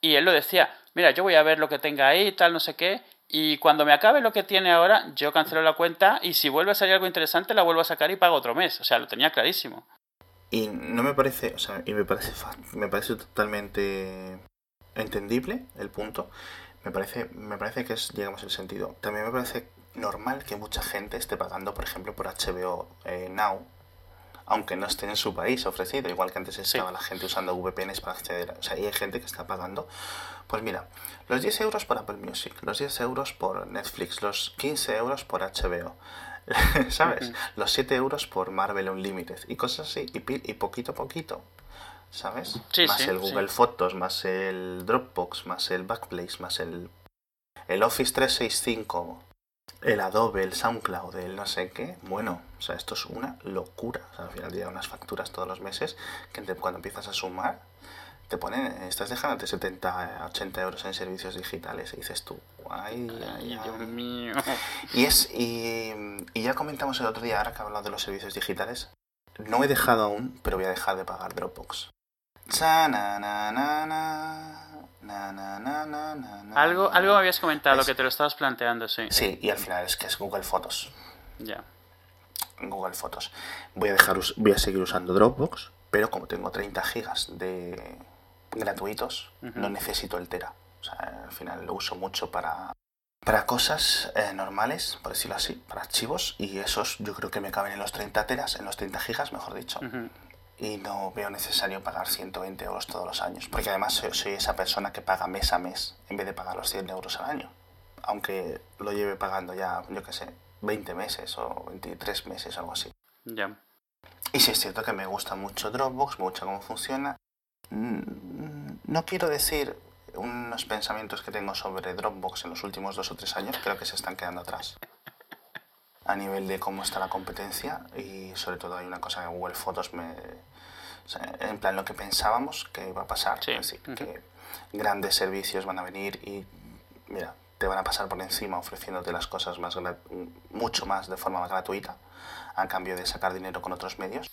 Y él lo decía, mira, yo voy a ver lo que tenga ahí, tal, no sé qué, y cuando me acabe lo que tiene ahora, yo cancelo la cuenta y si vuelve a salir algo interesante, la vuelvo a sacar y pago otro mes. O sea, lo tenía clarísimo. Y no me parece, o sea, y me parece, me parece totalmente entendible el punto. Me parece, me parece que es, digamos, el sentido. También me parece normal que mucha gente esté pagando, por ejemplo, por HBO eh, Now, aunque no esté en su país ofrecido, igual que antes estaba la gente usando VPNs para acceder. O sea, y hay gente que está pagando. Pues mira, los 10 euros por Apple Music, los 10 euros por Netflix, los 15 euros por HBO. [LAUGHS] ¿Sabes? Los 7 euros por Marvel Unlimited y cosas así, y, poquito a poquito, ¿sabes? más el Google Fotos, más el Dropbox, más el Backplace, más el, el Office 365, el Adobe, el SoundCloud, el no sé qué. Bueno, o sea, esto es una locura. O sea, al final llegan unas facturas todos los meses que cuando empiezas a sumar te ponen, estás dejándote 70, 80 euros en servicios digitales y dices tú, ay, ay, Dios mío. Y, es, y, ya comentamos el otro día, ahora que hablado de los servicios digitales, no he dejado aún, pero voy a dejar de pagar Dropbox. Algo, algo me habías comentado que te lo estabas planteando, sí. Sí, y al final es que es Google Fotos. Ya. Google Fotos. Voy a dejar, voy a seguir usando Dropbox, pero como tengo 30 gigas de, gratuitos, no necesito el Tera. O sea, al final lo uso mucho para, para cosas eh, normales, por decirlo así, para archivos, y esos yo creo que me caben en los 30 teras, en los 30 gigas, mejor dicho. Y no veo necesario pagar 120 euros todos los años, porque además soy, esa persona que paga mes a mes en vez de pagar los 100 euros al año. Aunque lo lleve pagando ya, yo qué sé, 20 meses o 23 meses, algo así. Ya. Y sí es cierto que me gusta mucho Dropbox, me gusta cómo funciona, Mm, no quiero decir unos pensamientos que tengo sobre Dropbox en los últimos dos o tres años, creo que se están quedando atrás. A nivel de cómo está la competencia y sobre todo hay una cosa que Google Fotos me... en plan lo que pensábamos que iba a pasar. que grandes servicios van a venir y mira, te van a pasar por encima ofreciéndote las cosas más mucho más de forma más gratuita, a cambio de sacar dinero con otros medios.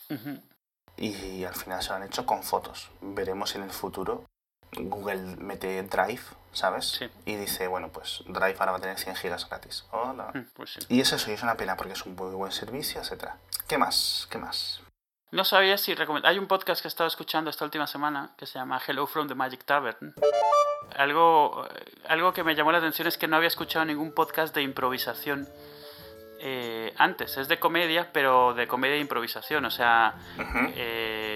Y al final se lo han hecho con fotos. Veremos en el futuro Google mete Drive, ¿sabes? Y dice, bueno, pues Drive ahora va a tener 100 gigas gratis. Hola. Mm, pues y es eso, y es una pena porque es un muy buen servicio, etcétera. ¿Qué más? ¿Qué más? No sabía si recomendar. Hay un podcast que he estado escuchando esta última semana que se llama Hello from the Magic Tavern. Algo, algo que me llamó la atención es que no había escuchado ningún podcast de improvisación eh, antes. Es de comedia, pero de comedia e improvisación. O sea, eh,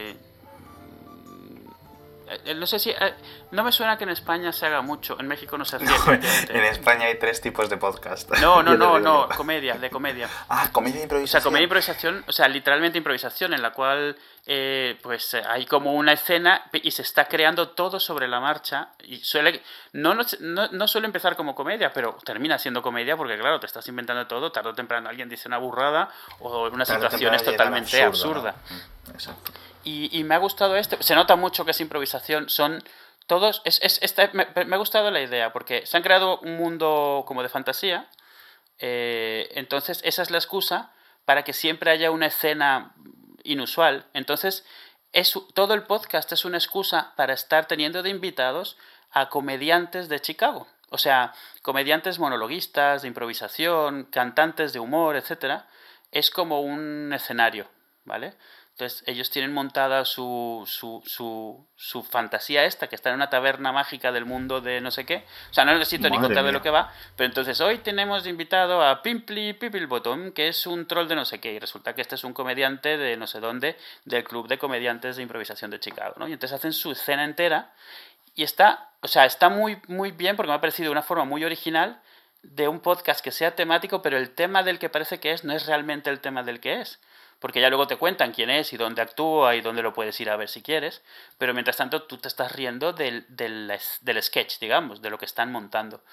no sé si. Eh, no me suena que en España se haga mucho. En México no se hace. [LAUGHS] en España hay tres tipos de podcast. No, no, [LAUGHS] no, no. Comedia, de comedia. [LAUGHS] Ah, comedia e improvisación. O sea, comedia e improvisación, o sea, literalmente improvisación, en la cual eh, pues hay como una escena y se está creando todo sobre la marcha. Y suele. No, no, no, suele empezar como comedia, pero termina siendo comedia porque, claro, te estás inventando todo. Tarde o temprano alguien dice una burrada o una situación es totalmente absurda. Mm, exacto. Y, me ha gustado este. Se nota mucho que es improvisación. Son todos. Es, es, me, ha gustado la idea porque se han creado un mundo como de fantasía. Eh, entonces, esa es la excusa para que siempre haya una escena inusual. Entonces, es, todo el podcast es una excusa para estar teniendo de invitados a comediantes de Chicago. O sea, comediantes monologuistas, de improvisación, cantantes de humor, etc. Es como un escenario, ¿vale? Entonces ellos tienen montada su, su, su, su, fantasía esta, que está en una taberna mágica del mundo de no sé qué. O sea, no necesito ni contar de lo que va, pero entonces hoy tenemos invitado a Pimply Bottom, que es un troll de no sé qué, y resulta que este es un comediante de no sé dónde, del Club de Comediantes de Improvisación de Chicago, ¿no? Y entonces hacen su escena entera y está, o sea, está muy, muy bien porque me ha parecido una forma muy original de un podcast que sea temático, pero el tema del que parece que es no es realmente el tema del que es porque ya luego te cuentan quién es y dónde actúa y dónde lo puedes ir a ver si quieres, pero mientras tanto tú te estás riendo del, del, sketch, digamos, de lo que están montando.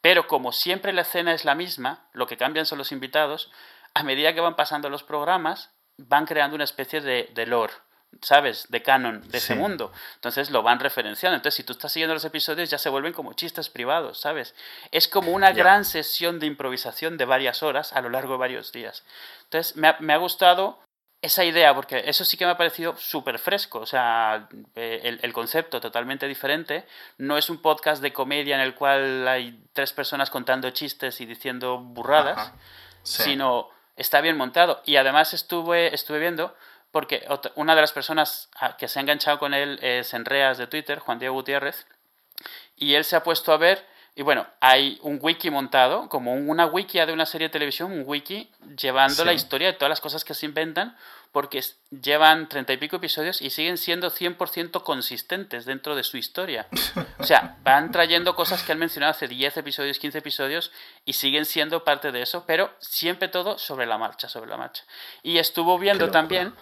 Pero como siempre la escena es la misma, lo que cambian son los invitados, a medida que van pasando los programas, van creando una especie de, de lore ¿sabes? De canon de ese mundo. Entonces lo van referenciando. Entonces, si tú estás siguiendo los episodios, ya se vuelven como chistes privados, ¿sabes? Es como una gran sesión de improvisación de varias horas a lo largo de varios días. Entonces, me ha, me ha gustado esa idea, porque eso sí que me ha parecido súper fresco, o sea, eh, el, el, concepto totalmente diferente. No es un podcast de comedia en el cual hay tres personas contando chistes y diciendo burradas, sino está bien montado. Y además estuve, estuve viendo porque una de las personas que se ha enganchado con él es Enreas de Twitter, Juan Diego Gutiérrez, y él se ha puesto a ver, y bueno, hay un wiki montado, como una wiki de una serie de televisión, un wiki llevando la historia de todas las cosas que se inventan, porque llevan treinta y pico episodios y siguen siendo 100% consistentes dentro de su historia. O sea, [LAUGHS] van trayendo cosas que han mencionado hace 10 episodios, 15 episodios y siguen siendo parte de eso, pero siempre todo sobre la marcha, sobre la marcha. Y estuvo viendo también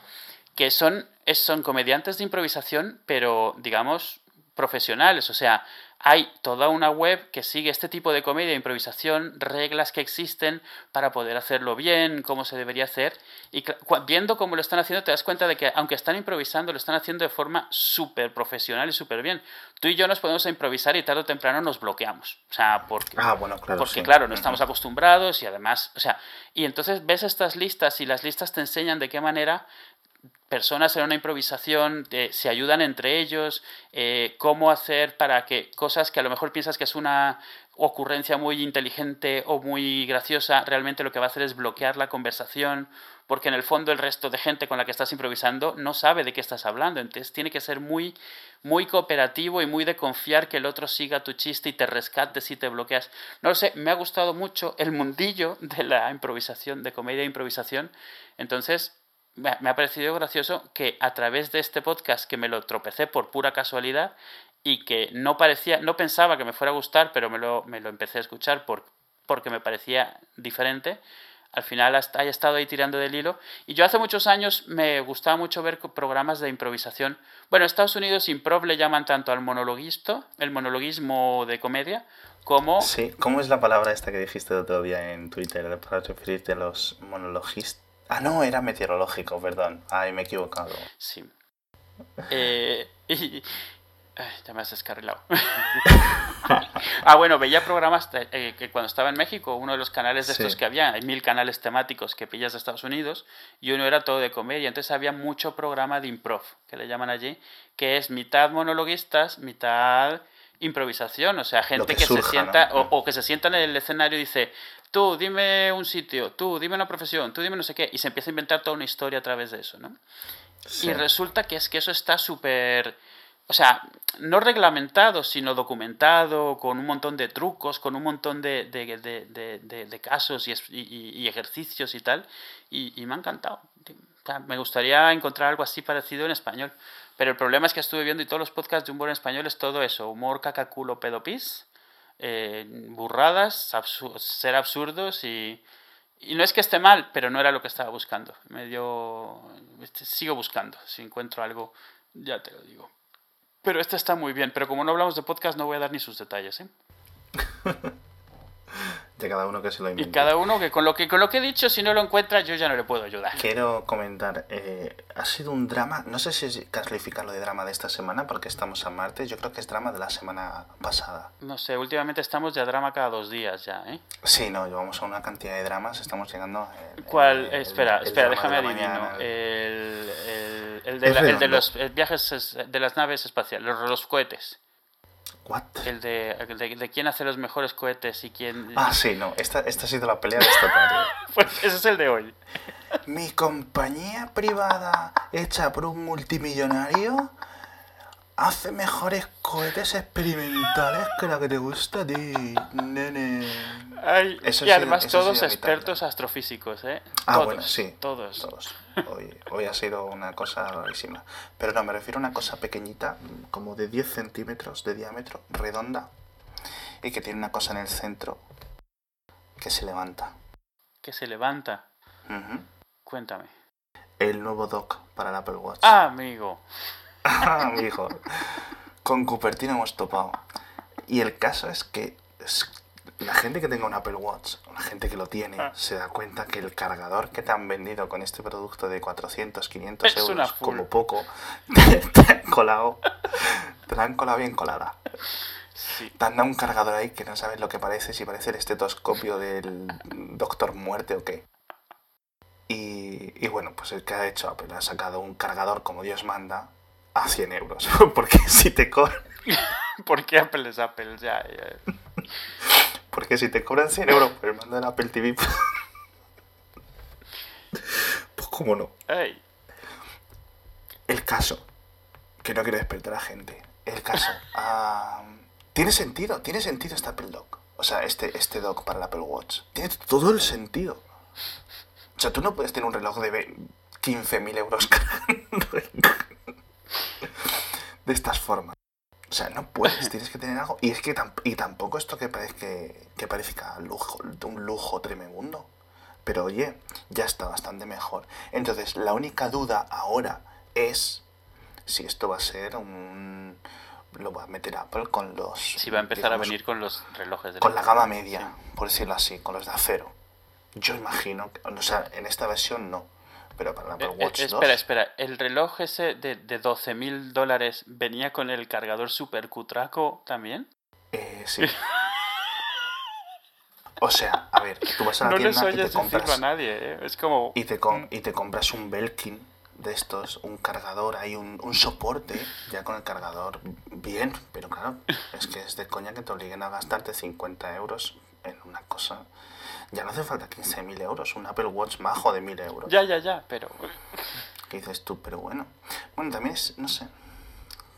que son, son comediantes de improvisación, pero digamos profesionales, o sea, hay toda una web que sigue este tipo de comedia, improvisación, reglas que existen para poder hacerlo bien, cómo se debería hacer. Y viendo cómo lo están haciendo, te das cuenta de que aunque están improvisando, lo están haciendo de forma súper profesional y súper bien. Tú y yo nos podemos improvisar y tarde o temprano nos bloqueamos. O sea, porque, ah, bueno, claro, porque claro, no estamos acostumbrados y además, o sea, y entonces ves estas listas y las listas te enseñan de qué manera personas en una improvisación eh, se ayudan entre ellos, eh, cómo hacer para que cosas que a lo mejor piensas que es una ocurrencia muy inteligente o muy graciosa, realmente lo que va a hacer es bloquear la conversación, porque en el fondo el resto de gente con la que estás improvisando no sabe de qué estás hablando, entonces tiene que ser muy, muy cooperativo y muy de confiar que el otro siga tu chiste y te rescate si te bloqueas. No lo sé, me ha gustado mucho el mundillo de la improvisación, de comedia e improvisación, entonces me ha parecido gracioso que a través de este podcast que me lo tropecé por pura casualidad y que no parecía, no pensaba que me fuera a gustar, pero me lo, me lo empecé a escuchar por, porque me parecía diferente, al final hasta haya estado ahí tirando del hilo. Y yo hace muchos años me gustaba mucho ver programas de improvisación. Bueno, en Estados Unidos improv le llaman tanto al monologuisto, el monologuismo de comedia, como... Sí, ¿cómo es la palabra esta que dijiste otro día en Twitter para referirte a los monologistas? Ah, no, era meteorológico, perdón. Ay, me he equivocado. Sí. Eh, [LAUGHS] Ay, ya me has descarrilado. [LAUGHS] ah, bueno, veía programas eh, que cuando estaba en México, uno de los canales de estos Sí. que había, hay mil canales temáticos que pillas de Estados Unidos, y uno era todo de comedia. Entonces había mucho programa de improv, que le llaman allí, que es mitad monologuistas, mitad improvisación. O sea, gente que que, surja, se sienta, ¿no? o, o que se sienta en el escenario y dice, tú dime un sitio, tú dime una profesión, tú dime no sé qué, y se empieza a inventar toda una historia a través de eso, ¿no? Sí. Y resulta que es que eso está súper, o sea, no reglamentado, sino documentado, con un montón de trucos, con un montón de, de, de- de- casos y, y- y- y ejercicios y tal. Y, y me ha encantado. O sea, me gustaría encontrar algo así parecido en español. Pero el problema es que estuve viendo y todos los podcasts de humor en español es todo eso. Humor, cacaculo, pedopis. Eh, burradas, ser absurdos y... Y no es que esté mal, pero no era lo que estaba buscando. Me dio... este, Sigo buscando. Si encuentro algo, ya te lo digo. Pero este está muy bien. Pero como no hablamos de podcast, no voy a dar ni sus detalles. ¿eh? [LAUGHS] De cada uno que se lo Y invente. cada uno que con lo que con lo que he dicho, si no lo encuentra, yo ya no le puedo ayudar. Quiero comentar, eh, ha sido un drama, no sé si es calificarlo de drama de esta semana porque estamos a martes, yo creo que es drama de la semana pasada. No sé, últimamente estamos ya drama cada dos días ya, ¿eh? Sí, no, llevamos a una cantidad de dramas, estamos llegando... eh, ¿Cuál? el- el- espera, el espera, déjame de adivino. el- El, el, el de, la- los viajes es- de las naves espaciales, los, los cohetes. ¿What? El de, de, de quién hace los mejores cohetes y quién... Ah, sí, no, esta, esta ha sido la pelea de esta tarde. [LAUGHS] Pues ese es el de hoy. Mi compañía privada hecha por un multimillonario hace mejores cohetes experimentales que la que te gusta a ti, nene. Ay, Eso y además eso todos expertos astrofísicos, ¿eh? Ah, todos, bueno, sí. Todos. Todos. Hoy, hoy ha sido una cosa rarísima. Pero no, me refiero a una cosa pequeñita, como de 10 centímetros de diámetro, redonda, y que tiene una cosa en el centro que se levanta. Que se levanta. Ujú. Cuéntame. El nuevo dock para el Apple Watch. Ah, amigo. [LAUGHS] Con Cupertino hemos topado. Y el caso es que la gente que tenga un Apple Watch, la gente que lo tiene, Ah. se da cuenta que el cargador que te han vendido con este producto de 400, 500 Es una euros, como poco, [LAUGHS] te, te han colado. Te la han colado bien colada. Sí. Te han dado un cargador ahí que no sabes lo que parece, si parece el estetoscopio del Doctor Muerte o qué. Y, y bueno, pues el que ha hecho Apple ha sacado un cargador como Dios manda a 100 euros. [LAUGHS] Porque si te cobran, [LAUGHS] ¿Por qué Apple es Apple? Ya, ya. porque si te cobran 100 euros por el mando del Apple TV, pues, pues cómo no. El caso, que no quiero despertar a gente. El caso, [LAUGHS] ah, tiene sentido, tiene sentido este Apple Dock. O sea, este, este dock para el Apple Watch. Tiene todo el sentido. O sea, tú no puedes tener un reloj de ve- 15.000 euros de estas formas. O sea, no puedes, [LAUGHS] tienes que tener algo. Y es que tamp- y tampoco esto que parezca que parezca lujo, un lujo tremendo. Pero oye, ya está bastante mejor. Entonces, la única duda ahora es si esto va a ser un... Lo va a meter Apple con los... si va a empezar a venir con los relojes de Con la gama media, por decirlo así, con los de acero. Yo imagino, que, o sea, en esta versión no, pero para el Apple Eh, eh, Watch 2... espera, espera. ¿El reloj ese de, de 12 mil dólares venía con el cargador super cutraco también? Eh, sí. O sea, a ver, tú vas a la No les tienda y te decirlo a compras... nadie, ¿eh? Es como... Y te, com- y te compras un Belkin de estos, un cargador, hay un, un soporte ya con el cargador bien, pero claro, es que es de coña que te obliguen a gastarte 50 euros en una cosa. Ya no hace falta 15.000 euros, un Apple Watch majo de 1.000 euros. Ya, ya, ya, pero... ¿Qué dices tú? Pero bueno, bueno, también es, no sé,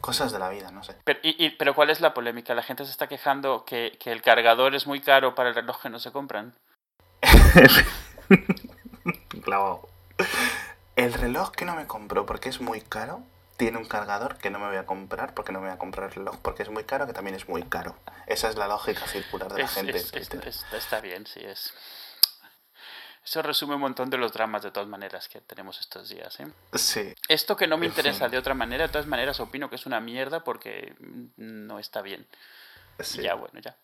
cosas de la vida, no sé. Pero, y, y- pero ¿cuál es la polémica? La gente se está quejando que, que el cargador es muy caro para el reloj que no se compran. [LAUGHS] Clavado. El reloj que no me compró porque es muy caro, tiene un cargador que no me voy a comprar porque no me voy a comprar el reloj porque es muy caro, que también es muy caro. Esa es la lógica circular de la gente. es- es- está bien, sí, es... Eso resume un montón de los dramas de todas maneras que tenemos estos días, ¿eh? Sí, Esto que no me interesa de otra manera, de todas maneras opino que es una mierda porque no está bien. sí. Ya, bueno, ya.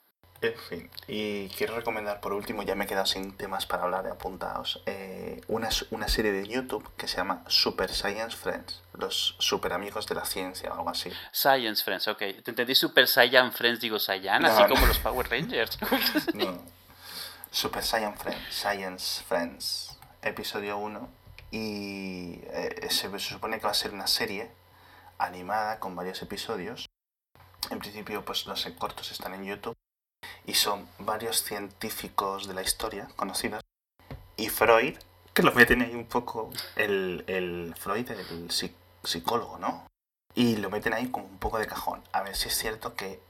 En fin. Y quiero recomendar por último, ya me he quedado sin temas para hablar de apuntados, eh, una, una serie de YouTube que se llama Super Science Friends. Los super amigos de la ciencia o algo así. Science Friends, ok. Te entendí Super Saiyan Friends, digo Saiyan, así No, como los Power Rangers. [LAUGHS] No. Super Science Friends, Science Friends, episodio 1. Y eh, se, se supone que va a ser una serie animada con varios episodios. En principio, pues los cortos están en YouTube. Y son varios científicos de la historia conocidos. Y Freud, que lo meten ahí un poco. El, el Freud, el psi- psicólogo, ¿no? Y lo meten ahí como un poco de cajón. A ver si es cierto que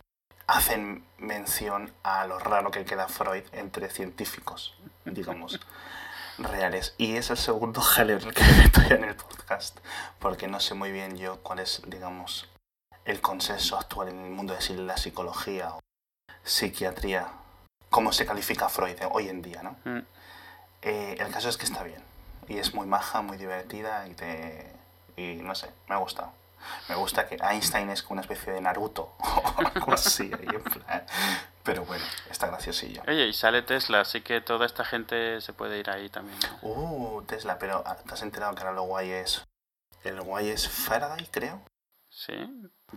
hacen mención a lo raro que queda Freud entre científicos, digamos, [LAUGHS] reales. Y es el segundo [LAUGHS] jaleo en el que me meto en el podcast, porque no sé muy bien yo cuál es, digamos, el consenso actual en el mundo de la psicología o psiquiatría, cómo se califica Freud hoy en día, ¿no? Mm. Eh, el caso es que está bien, y es muy maja, muy divertida, y te... y no sé, me ha gustado. Me gusta que Einstein es como una especie de Naruto [LAUGHS] o algo así. ahí en plan. Pero bueno, está graciosillo. Oye, y sale Tesla, así que toda esta gente se puede ir ahí también. Uh, Tesla, pero ah, ¿te has enterado que ahora lo guay es... El guay es Faraday, creo? Sí,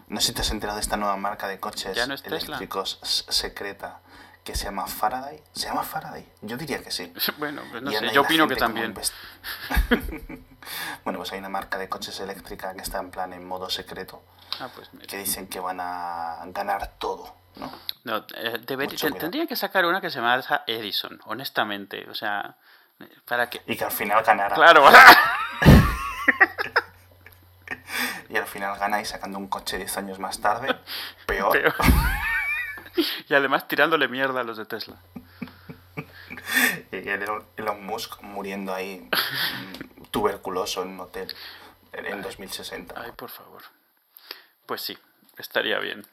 No sé si te has enterado de esta nueva marca de coches Ya no es Tesla. eléctricos s- secreta que se llama Faraday. ¿Se llama Faraday? Yo diría que sí. [LAUGHS] bueno, pues no sé, yo opino que también. [LAUGHS] bueno, pues hay una marca de coches eléctrica que está en plan en modo secreto Ah, pues mira. que dicen que van a ganar todo, ¿no? No, eh, tendría que sacar una que se llama Edison, honestamente. O sea, para que... Y que al final ganará. Claro, [LAUGHS] Y al final gana y sacando un coche 10 años más tarde, peor. Peor. Y además tirándole mierda a los de Tesla. Y Elon, Musk muriendo ahí mm, tuberculoso en un hotel en en 2060. Ay, por favor. Pues sí, estaría bien.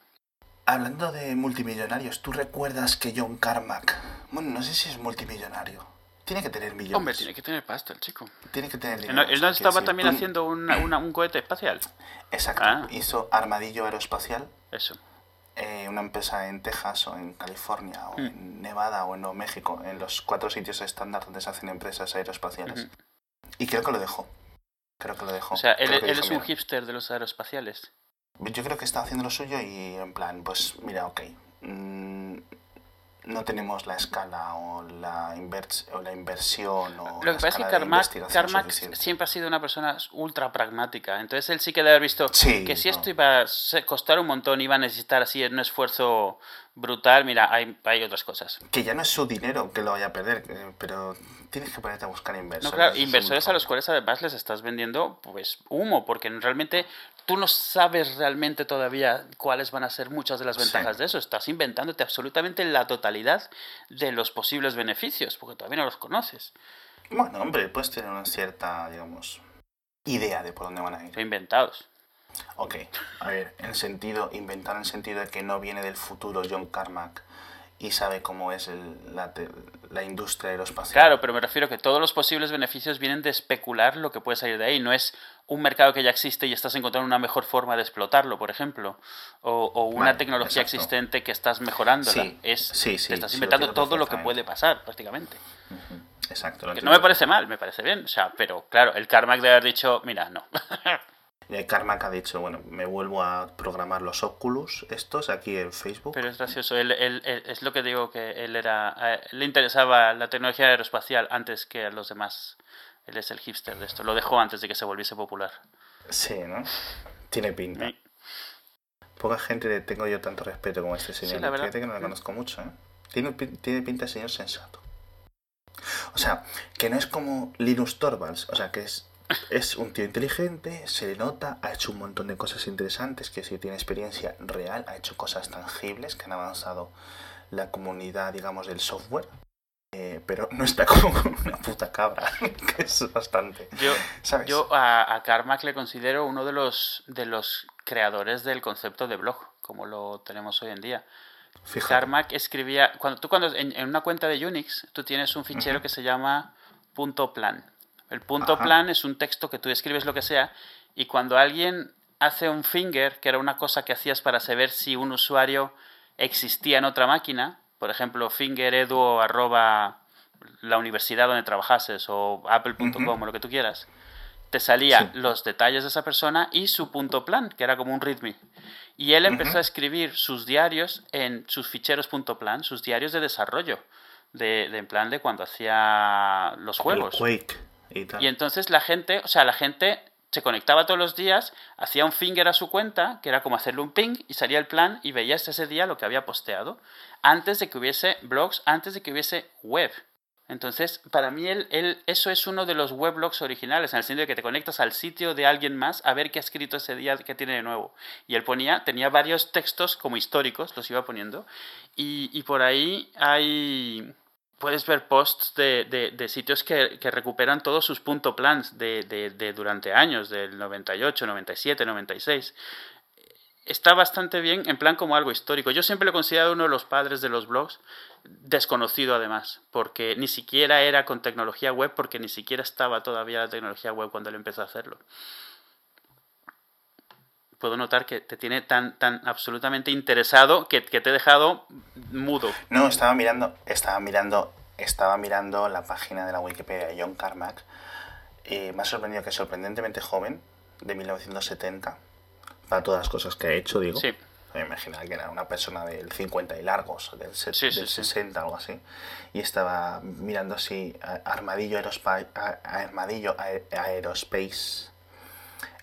Hablando de multimillonarios, ¿tú recuerdas que John Carmack, bueno, no sé si es multimillonario, tiene que tener millones. Hombre, tiene que tener pasta el chico. Tiene que tener ¿Él dinero. él no estaba decir, también haciendo una- una- un cohete espacial? Exacto, Ah. hizo Armadillo Aeroespacial, Eso. Eh, una empresa en Texas o en California o Mm. en Nevada o en Nuevo México, en los cuatro sitios estándar donde se hacen empresas aeroespaciales. Y creo que lo dejó. Creo que lo dejó. O sea, él, es un "Mira, hipster de los aeroespaciales. Yo creo que está haciendo lo suyo y en plan, pues mira, ok. mm, no tenemos la escala o la, invers o la inversión o Lo la que pasa es que Carmack, siempre ha sido una persona ultra pragmática. Entonces él sí que debe haber visto Sí, que si no. esto iba a costar un montón, iba a necesitar así un esfuerzo brutal. Mira, hay, hay otras cosas. Que ya no es su dinero que lo vaya a perder, eh, pero tienes que ponerte a buscar No, inversores. claro, inversores a los cuales además les estás vendiendo pues humo, porque realmente tú no sabes realmente todavía cuáles van a ser muchas de las Sí. ventajas de eso. Estás inventándote absolutamente la totalidad de los posibles beneficios, porque todavía no los conoces. Bueno, hombre, puedes tener una cierta, digamos, idea de por dónde van a ir. Inventados. Ok, a ver, en sentido, inventar en el sentido de que no viene del futuro John Carmack y sabe cómo es el- la, la industria aeroespacial. Claro, pero me refiero que todos los posibles beneficios vienen de especular lo que puede salir de ahí. No es un mercado que ya existe y estás encontrando una mejor forma de explotarlo, por ejemplo. O, o una Vale, tecnología exacto. existente que estás mejorándola. Sí, es, sí, sí, te estás lo inventando todo lo que puede pasar, prácticamente. Ujú, Exacto. lo Que no me parece mal, me parece bien. O sea, pero claro, el Carmack debe haber dicho, mira, no. [LAUGHS] El Carmack ha dicho, bueno, me vuelvo a programar los Oculus estos aquí en Facebook. Pero es gracioso, él, él- él- es lo que digo que él era, eh, le interesaba la tecnología aeroespacial antes que a los demás. Él es el hipster de esto, lo dejó antes de que se volviese popular. Sí, ¿no? Tiene pinta. Sí. Poca gente le tengo yo tanto respeto como este señor. Sí, la verdad. Fíjate que no le conozco mucho, ¿eh? Tiene, tiene pinta de señor sensato. O sea, que no es como Linus Torvalds, o sea, que es, es un tío inteligente, se le nota, ha hecho un montón de cosas interesantes, que si tiene experiencia real, ha hecho cosas tangibles que han avanzado la comunidad, digamos, del software. Eh, pero no está como una puta cabra, [LAUGHS] que es bastante. Yo, ¿Sabes? yo a, a Carmack le considero uno de los, de los creadores del concepto de blog, como lo tenemos hoy en día. Fíjate. Carmack escribía, cuando tú cuando en, en una cuenta de Unix, tú tienes un fichero que se llama punto .plan. El punto Ajá. .plan es un texto que tú escribes lo que sea y cuando alguien hace un finger, que era una cosa que hacías para saber si un usuario existía en otra máquina, por ejemplo, fingeredu arroba la universidad donde trabajases o apple.com o lo que tú quieras, te salía los detalles de esa persona y su punto plan, que era como un readme. Y él empezó a escribir sus diarios en sus ficheros punto plan, sus diarios de desarrollo, de, en plan de cuando hacía los juegos. Quake y tal. Y entonces la gente, o sea, la gente se conectaba todos los días, hacía un finger a su cuenta, que era como hacerle un ping, y salía el plan y veías ese día lo que había posteado, antes de que hubiese blogs, antes de que hubiese web. Entonces, para mí él, eso es uno de los weblogs originales, en el sentido de que te conectas al sitio de alguien más a ver qué ha escrito ese día, qué tiene de nuevo. Y él ponía, tenía varios textos como históricos, los iba poniendo, y, por ahí hay... Puedes ver posts de, de, sitios que, que, recuperan todos sus punto plans de, de, durante años, del 98, 97, 96 está bastante bien en plan como algo histórico. Yo siempre lo he considerado uno de los padres de los blogs, desconocido además, porque ni siquiera era con tecnología web, porque ni siquiera estaba todavía la tecnología web cuando él empezó a hacerlo. Puedo notar que te tiene tan, tan absolutamente interesado que, te he dejado mudo. No, estaba mirando, estaba mirando, estaba mirando la página de la Wikipedia de John Carmack. Y me ha sorprendido que es sorprendentemente joven, de 1970 para todas las cosas que ha hecho, digo. Sí. Me imaginaba que era una persona del 50 y largos, del, del 60, algo así. Y estaba mirando así, Armadillo, Aerospace, Armadillo Aerospace.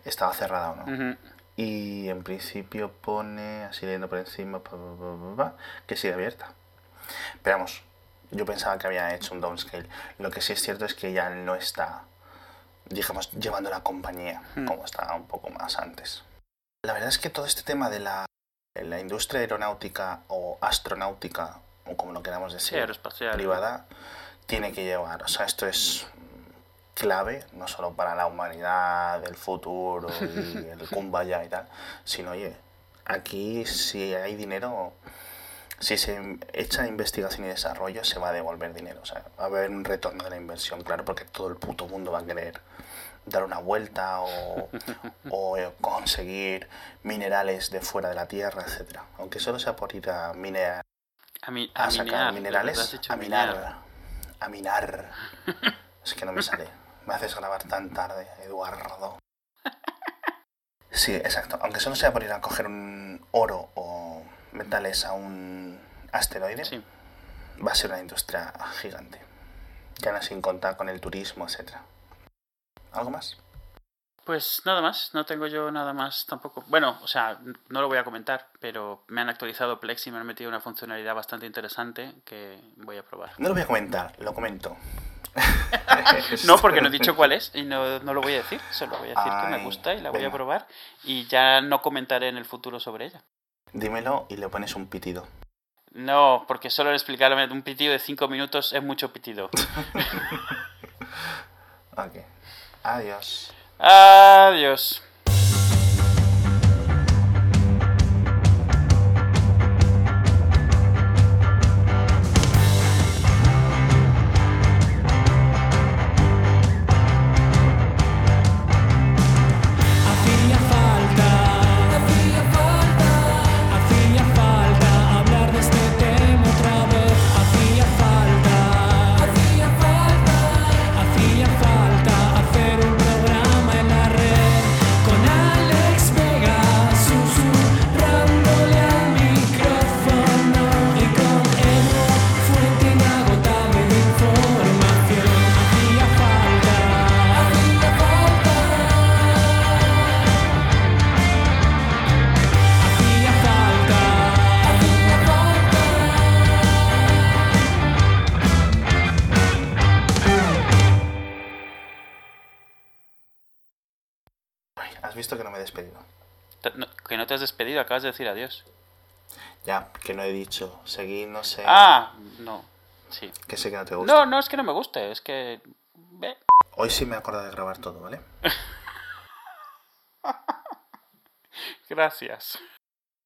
Estaba cerrada o no. Y en principio pone, así leyendo por encima, que sigue abierta. Pero vamos, yo pensaba que había hecho un downscale. Lo que sí es cierto es que ya no está, digamos, llevando la compañía hmm. como estaba un poco más antes. La verdad es que todo este tema de la, industria aeronáutica o astronáutica, o como lo queramos decir, privada, tiene que llevar. O sea, esto es clave, no solo para la humanidad, el futuro y el kumbaya y tal, sino, oye, aquí si hay dinero, si se echa investigación y desarrollo, se va a devolver dinero. O sea, va a haber un retorno de la inversión, claro, porque todo el puto mundo va a querer dar una vuelta o, conseguir minerales de fuera de la tierra, etcétera. Aunque solo sea por ir a minear. A, sacar minerales, a minar, a minar. es que no me sale. [LAUGHS] Me haces grabar tan tarde, Eduardo. [LAUGHS] Sí, exacto. Aunque solo sea por ir a coger un oro o metales a un asteroide, va a ser una industria gigante. Ya no sin contar con el turismo, etcétera. ¿Algo más? Pues nada más, no tengo yo nada más tampoco. Bueno, o sea, no lo voy a comentar, pero me han actualizado Plex y me han metido una funcionalidad bastante interesante que voy a probar. No lo voy a comentar, lo comento. [LAUGHS] no, porque no he dicho cuál es y no, lo voy a decir, solo voy a decir que me gusta y la voy a probar y ya no comentaré en el futuro sobre ella. Dímelo y le pones un pitido. No, porque solo explicarme un pitido de 5 minutos es mucho pitido. [LAUGHS] ok. Adiós. Adiós. Acabas de decir adiós. Ya, que no he dicho. Seguir, no sé. Ah, no. Sí. Que sé que no te gusta. No, no es que no me guste, es que. Hoy sí me acuerdo de grabar todo, ¿vale? [LAUGHS] Gracias.